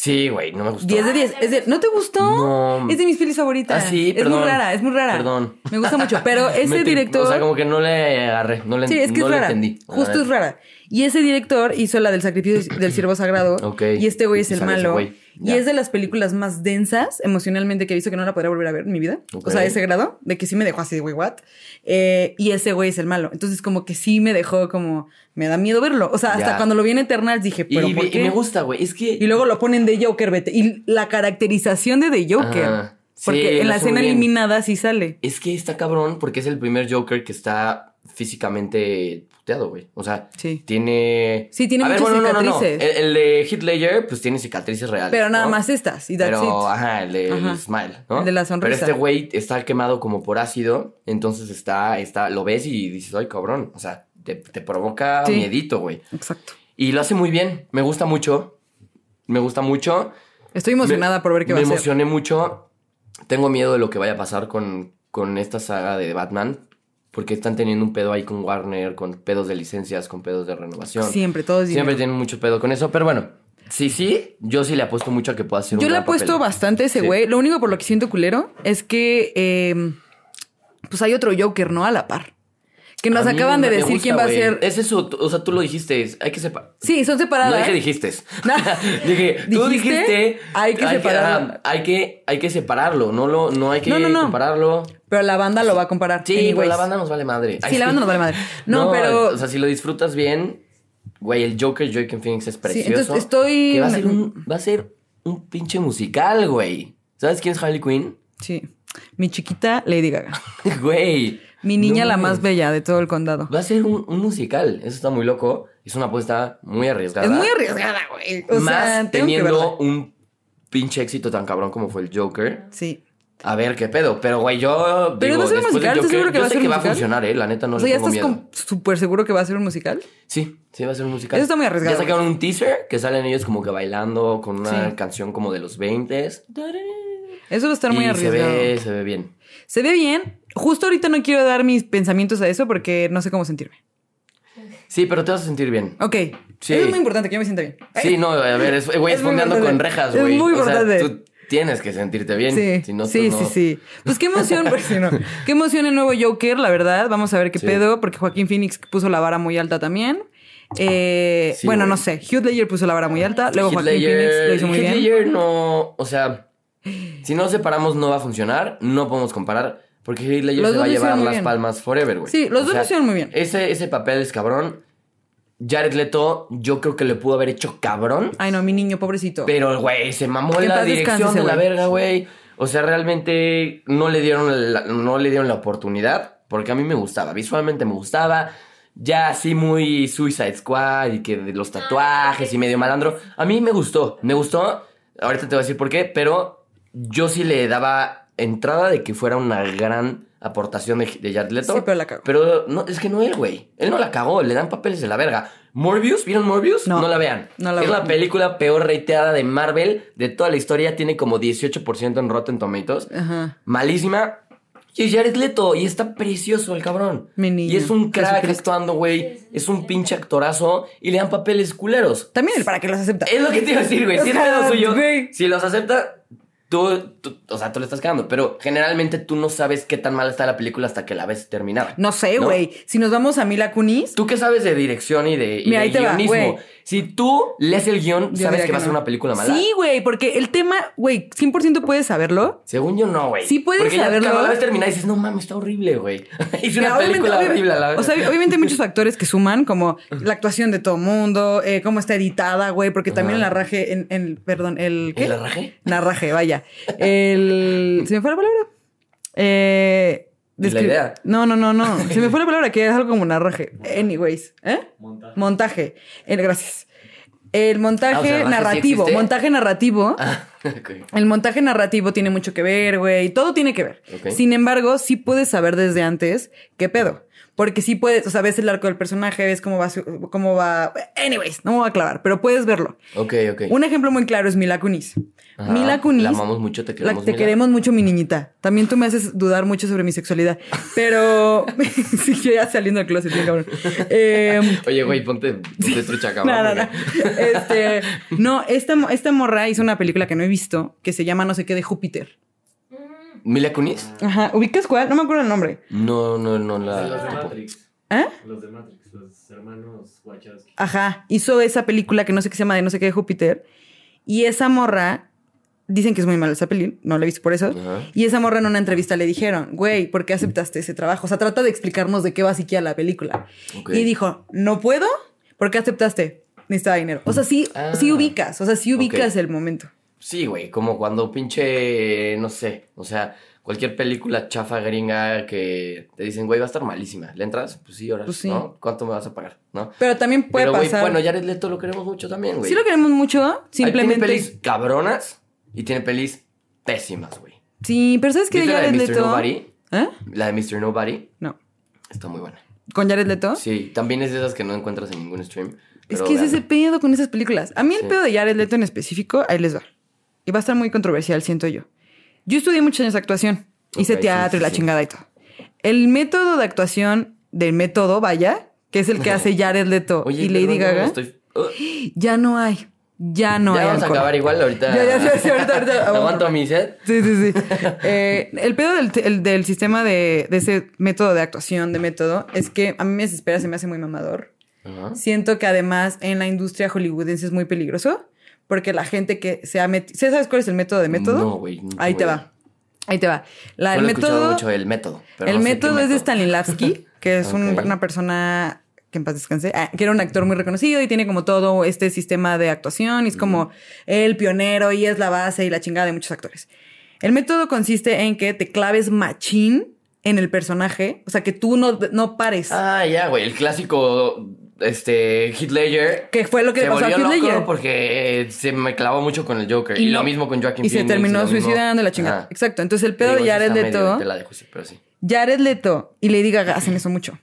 Sí, güey, no me gustó. 10 de 10. Es de- ¿No te gustó? No. Es de mis pelis favoritas. Ah, sí, Es perdón. muy rara, es muy rara. Perdón. Me gusta mucho. Pero ese director. O sea, como que no le agarré, no le, Sí, es que no es rara. entendí. Justo es rara. Y ese director hizo la del sacrificio del siervo sagrado. Ok. Y este güey es el sale ese Y es de las películas más densas emocionalmente que he visto que no la podría volver a ver en mi vida. O sea, a ese grado de que sí me dejó así de güey, what? Eh, y ese güey es el malo. Entonces, como que sí me dejó como. Me da miedo verlo. O sea, hasta cuando lo vi en Eternals dije, Y, ¿pero y- por y qué? me gusta, güey. Es que. Y luego lo ponen de Joker, vete. Y la caracterización de The Joker. Sí, porque en la escena eliminada sí sale. Es que está cabrón porque es el primer Joker que está físicamente puteado, güey. O sea, Sí. tiene. Sí, tiene A ver, muchas bueno, no, no, no. cicatrices. El, el de Ledger, pues tiene cicatrices reales. Pero nada ¿no? más estas. Y that's Pero, it. ajá, el de Ajá. Smile, ¿no? El de la Pero sonrisa. este güey está quemado como por ácido, entonces está, está, lo ves y dices, ay, cabrón. O sea, te, te provoca Sí. miedito, güey. Exacto. Y lo hace muy bien, me gusta mucho. Me gusta mucho. Estoy emocionada Me- por ver qué va Me a ser. emocioné mucho. Tengo miedo de lo que vaya a pasar con, con esta saga de Batman. Porque están teniendo un pedo ahí con Warner, con pedos de licencias, con pedos de renovación. Siempre, todo es Siempre tienen mucho pedo con eso. Pero bueno, sí, sí, yo sí le apuesto mucho a que pueda ser un Yo le apuesto papel. bastante a ese Sí. güey. Lo único por lo que siento culero es que eh, pues hay otro Joker, ¿no? A la par. Que nos A acaban de decir gusta, quién va a ser. Es eso, o sea, tú lo dijiste, hay que separar. Sí, son No separadas. dije dijiste. No. dije, tú ¿Dijiste? Hay que separarlo. hay, que, hay que separarlo, no, lo, no hay que No, no, no. compararlo. Pero la banda lo va a comparar. Sí, pero anyways. la banda nos vale madre. Sí, la banda nos vale madre. No, pero- O sea, si lo disfrutas bien, güey, el Joker, Joaquin Phoenix es precioso. entonces estoy- Que va a ser un, va a ser un pinche musical, güey. ¿Sabes quién es Harley Quinn? Sí. Mi chiquita Lady Gaga. Güey. Mi niña no la más bella de todo el condado. Va a ser un, un musical. Eso está muy loco. Es una apuesta muy arriesgada. Es muy arriesgada, güey. O Más sea, teniendo un pinche éxito tan cabrón como fue el Joker. Sí. A ver qué pedo. Pero, güey, yo. Pero digo, va a ser un musical, ¿estás seguro que yo va a sé ser que un va a musical? funcionar, ¿eh? La neta no o le sea, ya tengo estás miedo. como súper seguro que va a ser un musical. Sí, sí, va a ser un musical. Eso está muy arriesgado, Ya sacaron un teaser que salen ellos como que bailando con una Sí. canción como de los 20 Eso va a estar muy y se arriesgado. ve, se ve bien. Se ve bien. Justo ahorita no quiero dar mis pensamientos a eso porque no sé cómo sentirme. Sí, pero te vas a sentir bien. Ok. Sí. Eso es muy importante que yo me sienta bien. Sí, no, a ver, es, güey, Es es muy fondeando con importante. rejas, Es güey. muy O sea, importante. tú tienes que sentirte bien. Sí, Si no, sí, no. sí, sí. Pues qué emoción, si no, qué emoción el nuevo Joker, la verdad. Vamos a ver qué Sí. pedo, porque Joaquín Phoenix puso la vara muy alta también. Eh, Sí, bueno, no sé. Heath Ledger puso la vara muy alta. Luego Heath Joaquín Ledger- Phoenix lo hizo muy Heath bien. Ledger no, o sea, si no separamos no va a funcionar, no podemos comparar, porque Heath Ledger Los se va a llevar las bien. palmas forever, güey. Sí, los O dos lo hicieron muy bien. Ese, ese papel es cabrón. Jared Leto, yo creo que le pudo haber hecho cabrón, Ay, no, mi niño, pobrecito. pero, güey, se mamó en la dirección de la verga, güey. O sea, realmente no le dieron la, no le dieron la oportunidad, porque a mí me gustaba, visualmente me gustaba. Ya así muy Suicide Squad y que de los tatuajes y medio malandro. A mí me gustó, me gustó. Ahorita te voy a decir por qué, pero yo sí le daba entrada de que fuera una gran aportación de, de Jared Leto. Sí, pero la cagó. Pero no, es que no él, güey. Él no la cagó, le dan papeles de la verga. Morbius, ¿vieron Morbius? No. la vean. No la es la película peor reiteada de Marvel de toda la historia. Tiene como 18% en Rotten Tomatoes. Ajá. Malísima. Y es Jared Leto. Y está precioso el cabrón. Mi niño. Y es un crack actuando, güey. Es un pinche actorazo. Y le dan papeles culeros. También el para que los acepta. Es lo que te iba a decir, güey. Si es O sea, pedo suyo, güey. si los acepta, tú, tú- o sea, tú le estás quedando. Pero generalmente tú no sabes qué tan mal está la película hasta que la ves terminada. No sé, ¿No? güey. Si nos vamos a Mila Kunis, ¿Tú qué sabes de dirección y de, y Mira, de ahí te va, guionismo? güey. Si tú lees el guion, Yo sabes que, va a no. ser una película mala. Sí, güey, porque el tema, güey, 100% puedes saberlo. Según yo, no, güey. Sí puedes Porque saberlo. cuando la ves terminada dices, no mames, está horrible, güey. Mira, una película horrible la vez. O sea, obviamente hay muchos factores que suman, como la actuación de todo mundo, eh, cómo está editada, güey, porque también el narraje, en, en- perdón, el ¿qué? ¿El narraje? Narraje, vaya. El se me fue la palabra. Eh, La idea. No, no, no, no. Se me fue la palabra que es algo como narraje. Anyways, ¿eh? Montaje. Montaje. El, gracias. El montaje Ah, o sea, ¿narraje sí narrativo. montaje narrativo. Ah. El montaje narrativo tiene mucho que ver, güey. Todo tiene que ver. Sin embargo, sí puedes saber desde antes qué pedo. Porque sí puedes, o sea, ves el arco del personaje, ves cómo va, su- cómo va. Anyways, no me voy a clavar, pero puedes verlo. Ok, ok. Un ejemplo muy claro es Mila Kunis. Ajá. Mila Kunis. La amamos mucho, te la- queremos. te Mila. queremos mucho, mi niñita. También tú me haces dudar mucho sobre mi sexualidad. Pero. sí, yo ya saliendo del closet, bien cabrón. Eh, Oye, güey, ponte, ponte trucha, cabrón. no. porque- Este, no, esta, esta morra hizo una película que no he visto que se llama No sé qué de Júpiter. ¿Mila Kunis? Ajá, ¿ubicas cuál? No me acuerdo el nombre. No, no, no Los de. Matrix. ¿Eh? Los de Matrix, los hermanos Wachowski. Ajá, hizo esa película que no sé qué se llama de no sé qué de Júpiter. Y esa morra, dicen que es muy mala esa peli, no la he visto por eso. Ajá. Y esa morra en una entrevista le dijeron, güey, ¿por qué aceptaste ese trabajo? O sea, trata de explicarnos de qué va siquiera la película. Y dijo, no puedo, ¿por qué aceptaste? Necesitaba dinero. O sea, sí, Ah. sí ubicas, o sea, sí ubicas el momento. Sí, güey, como cuando pinche, no sé, o sea, cualquier película chafa gringa que te dicen, güey, va a estar malísima. ¿Le entras? Pues sí, ahora, Pues sí. ¿no? ¿Cuánto me vas a pagar? ¿No? Pero también puede Pero, güey, pasar. bueno, Jared Leto lo queremos mucho también, güey. sí lo queremos mucho, simplemente. Tiene pelis cabronas y tiene pelis pésimas, güey. Sí, pero ¿sabes qué? ¿Viste la de Jared Mr. Leto. Nobody? ¿Eh? La de Mr. Nobody No. está muy buena. ¿Con Jared Leto? Sí, también es de esas que no encuentras en ningún stream. Es que es ese pedo con esas películas. A mí el Sí. pedo de Jared Leto en específico, ahí les va. Y va a estar muy controversial, siento yo. Yo estudié muchos años actuación. Hice sí, teatro y la sí. chingada y todo. El método de actuación del método, vaya, que es el que hace Jared Leto Oye, y Lady Gaga, estoy- Ugh. ya no hay. Ya no ya hay. vamos alcohol. a acabar igual ahorita. Ya, ya, sí, ahorita, ahorita. Aguanto mi set. Sí, sí, sí. Eh, el pedo del, el- del sistema de, de ese método de actuación, de método, es que a mí me desespera, se me hace muy mamador. Siento que además en la industria hollywoodense es muy peligroso porque la gente que se ha metido... ¿Sabes cuál es el método de método? No, güey. no Ahí te tengo va. Ahí te va. La, Solo el he método, mucho el método. pero el no sé qué método es de método. Stanislavski, que es un- Ok. una persona que en paz descanse, ah, que era un actor muy reconocido y tiene como todo este sistema de actuación y es como el pionero y es la base y la chingada de muchos actores. El método consiste en que te claves machín en el personaje, o sea, que tú no, no pares. Ah, ya, güey. El clásico, este, Heath Ledger. que fue lo que se pasó a volvió Heath loco Ledger. porque se me clavó mucho con el Joker. Y lo mismo con Joaquin Y se terminó suicidando la chingada. Exacto. Entonces el pedo Digo, de Jared Leto. de tela de juicio, pero sí. Jared Leto y Lady Gaga hacen eso mucho.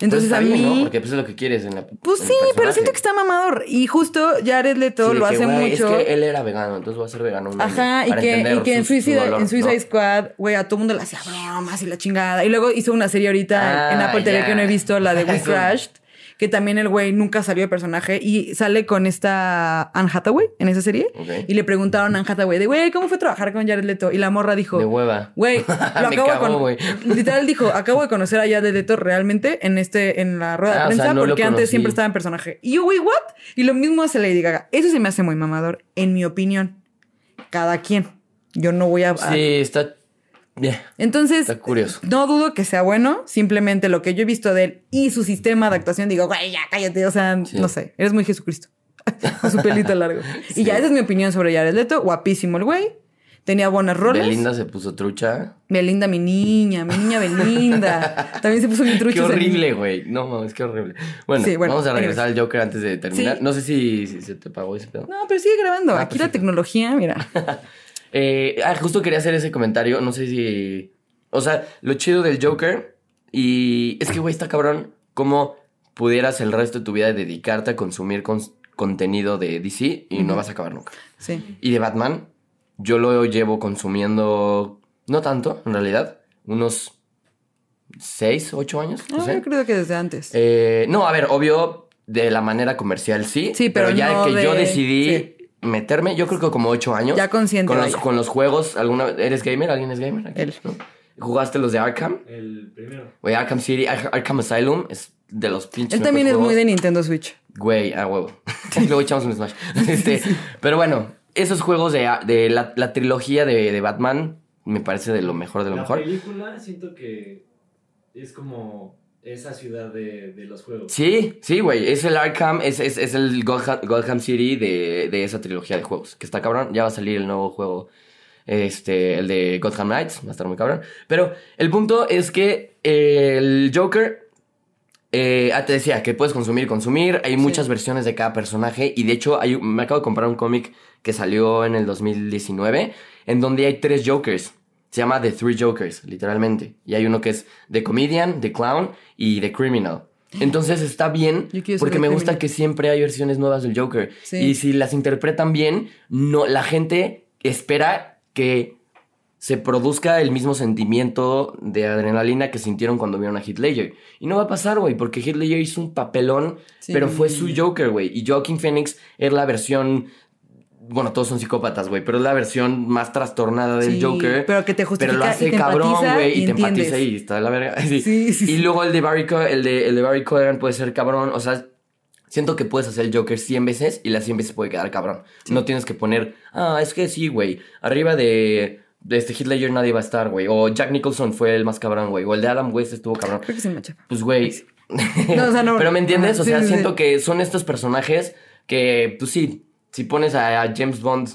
Entonces Pues a mí. bien, ¿no? Porque pues es lo que quieres en la. Pues en sí, el pero siento que está mamador. Y justo Jared Leto Sí, lo que, hace mucho. Es que él era vegano, entonces va a ser vegano. un año Ajá, y que, y que en su- su Suicide, dolor, en Suicide ¿no? Squad, güey, a todo mundo le hacía bromas y la chingada. Y luego hizo una serie ahorita Ah, en Apple TV que no he visto, la de We. Crashed, que también el güey nunca salió de personaje y sale con esta Anne Hathaway en esa serie. Y le preguntaron a Anne Hathaway de, güey, ¿cómo fue trabajar con Jared Leto? Y la morra dijo, De hueva. Güey, lo acabo de con-. Literal dijo, acabo de conocer a Jared Leto realmente en este, en la rueda Ah, de o sea, prensa, no porque antes siempre estaba en personaje. Y yo, güey, ¿what? Y lo mismo hace Lady Gaga. Eso se me hace muy mamador, en mi opinión. Cada quien. Yo no voy a. a- Sí, está. Ya, Entonces, Está curioso. no dudo que sea bueno. Simplemente lo que yo he visto de él y su sistema de actuación, digo, güey, ya cállate. O sea, Sí. no sé. Eres muy Jesucristo. Con su pelito largo. Y ya, esa es mi opinión sobre Jared Leto. Guapísimo el güey. Tenía buenas rolas. Belinda se puso trucha. Belinda, mi niña, mi niña Belinda. También se puso bien trucho. Qué horrible, güey. No, mames, qué horrible. Bueno, Sí, bueno, vamos a regresar al Joker antes de terminar. Sí. No sé si, si se te pagó ese pedo. No, pero sigue grabando. Ah, Aquí la perfecto. tecnología, mira. Eh, ah, justo quería hacer ese comentario. No sé si. O sea, lo chido del Joker. Y es que, güey, está cabrón. ¿Cómo pudieras el resto de tu vida dedicarte a consumir cons- contenido de DC y no vas a acabar nunca? Sí. Y de Batman, yo lo llevo consumiendo. No tanto, en realidad. Unos 6, 8 años. No Ah, sé. yo creo que desde antes. Eh, no, a ver, obvio, de la manera comercial sí. Sí, pero ya no que yo de- decidí sí. Meterme, yo creo que como ocho años. Ya consciente, Con los, con los juegos, ¿alguna ¿eres gamer? ¿Alguien es gamer? aquí? Él. ¿No? ¿Jugaste los de Arkham? El primero. Güey, Arkham City, Ar- Arkham Asylum es de los pinches Él también es muy de. Nintendo Switch. Güey, a huevo. Luego echamos un Smash. Este, Pero bueno, esos juegos de, de la, la trilogía de, de Batman me parece de lo mejor de lo la mejor. película siento que es como esa ciudad de, de los juegos. Sí, sí, güey. Es el Arkham, es, es, es el Gotham, Gotham City de, de esa trilogía de juegos. Que está cabrón. Ya va a salir el nuevo juego. Este, el de Gotham Knights. Va a estar muy cabrón. Pero el punto es que eh, el Joker. eh, ah, te decía que puedes consumir, consumir. Hay muchas versiones de cada personaje. Y de hecho, hay, me acabo de comprar un cómic que salió en el 2019. En donde hay tres Jokers. Se llama The Three Jokers, literalmente. Y hay uno que es The Comedian, The Clown y The Criminal. Entonces está bien porque me gusta Criminal. que siempre hay versiones nuevas del Joker. Sí. Y si las interpretan bien, no, la gente espera que se produzca el mismo sentimiento de adrenalina que sintieron cuando vieron a Heath Ledger. Y no va a pasar, güey, porque Heath Ledger hizo un papelón, Sí. pero fue su Joker, güey. Y Joaquin Phoenix es la versión... Bueno, todos son psicópatas, güey, pero es la versión más trastornada del Sí, Joker. pero que te justifica Pero lo y hace te cabrón, güey, y, y te empatiza y está la verga. Sí. Sí, sí, Y luego el de Barry, Co- el de, el de Barry Cogan puede ser cabrón. O sea, siento que puedes hacer el Joker 100 veces y las 100 veces puede quedar cabrón. No tienes que poner, ah, es que sí, güey. Arriba de, de este Heath Ledger nadie va a estar, güey. O Jack Nicholson fue el más cabrón, güey. O el de Adam West estuvo cabrón. Creo que sí me. Pues, güey. No, o sea, no. Pero me entiendes, o sea, sí, sí. siento que son estos personajes que, pues sí, si pones a, a James Bond.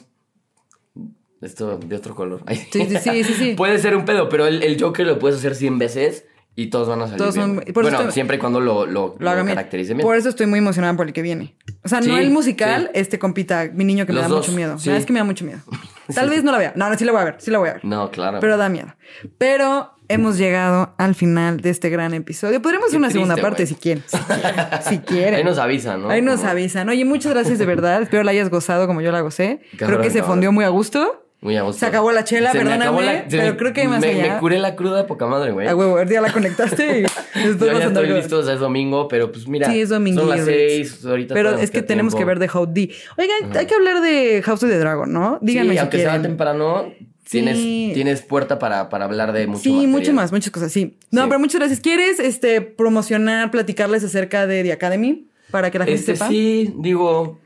Esto de otro color. Sí, sí, sí, sí, sí. Puede ser un pedo, pero el, el Joker lo puedes hacer 100 veces y todos van a salir Todos bien, son- por Bueno, estoy- siempre y cuando lo, lo, Lo lo hagan bien. Por eso estoy muy emocionada por el que viene. O sea, no el musical, sí. este compita, mi niño que me Los da dos, mucho miedo. La verdad es que me da mucho miedo. Tal vez no la vea. No, no, sí la voy a ver, sí la voy a ver. No, claro. Pero da miedo. Pero hemos llegado al final de este gran episodio. Podremos hacer una segunda parte si quieren. Si quieren. si quieren. Ahí nos avisan, ¿no? Ahí nos avisan. Oye, muchas gracias de verdad. Espero la hayas gozado como yo la gocé. creo que se fondió muy a gusto. Muy a gusto. Se acabó la chela, Se me perdóname, acabó la- se pero me- creo que hay más me, allá. Me curé la cruda de poca madre, güey. A huevo, el día la conectaste y después Yo ya estoy con- listo, o sea, es domingo, pero pues mira. Sí, es domingo. Son las seis, ahorita Pero es que tenemos que ver de How D. Oigan, hay que hablar de House of the Dragon, ¿no? Díganme sí, si aunque sea quieren. temprano, tienes, Sí. tienes puerta para, para hablar de mucho sí, material. mucho más, muchas cosas, sí. No, Sí. pero muchas gracias. ¿Quieres este promocionar, platicarles acerca de The Academy? Para que la gente Este, sepa. sí, digo,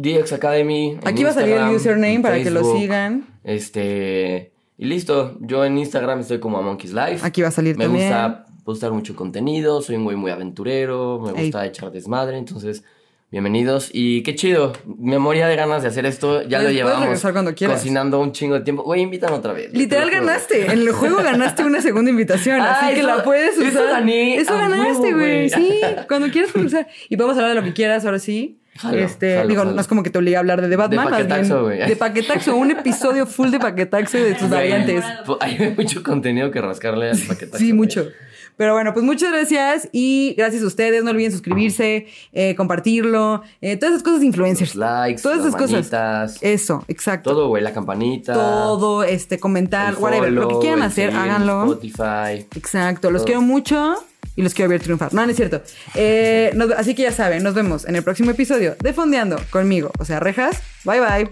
DX Academy. Aquí va a salir el username para que lo sigan. Este, y listo. Yo en Instagram estoy como a Monkeys Life. Aquí va a salir Me también. gusta postar mucho contenido, soy un güey muy aventurero, me Ey. gusta echar desmadre, entonces bienvenidos y qué chido, me moría de ganas de hacer esto, ya lo llevamos cuando quieras. cocinando un chingo de tiempo, güey, invítame otra vez. Literal ganaste. En el juego ganaste una segunda invitación. Ah, así que la puedes usar. eso gané, Eso a ganaste, güey. Sí, cuando quieras usar. Y vamos a hablar de lo que quieras ahora sí. Jalo, este, jalo, digo, jalo. no es como que te obligue a hablar de The Batman. más Paquetaxo, güey. De paquetaxo, un episodio full de paquetaxo y de tus Güey, variantes. pues, Hay mucho contenido que rascarle al paquete. Sí, mucho. Pero bueno, pues muchas gracias y gracias a ustedes. No olviden suscribirse, eh, compartirlo, eh, todas esas cosas de influencers. Los likes, todas esas cosas. manitas, Eso, exacto. todo, güey, la campanita. Todo, este, comentar, el whatever. Lo que follow, quieran hacer, háganlo. Spotify. Exacto, los Todo. quiero mucho y los quiero ver triunfar. No, no es cierto. Eh, así que ya saben, nos vemos en el próximo episodio de Fondeando conmigo, o sea, Rejas. Bye bye.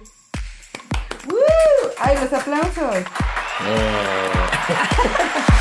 ¡Ay, los aplausos! Eh.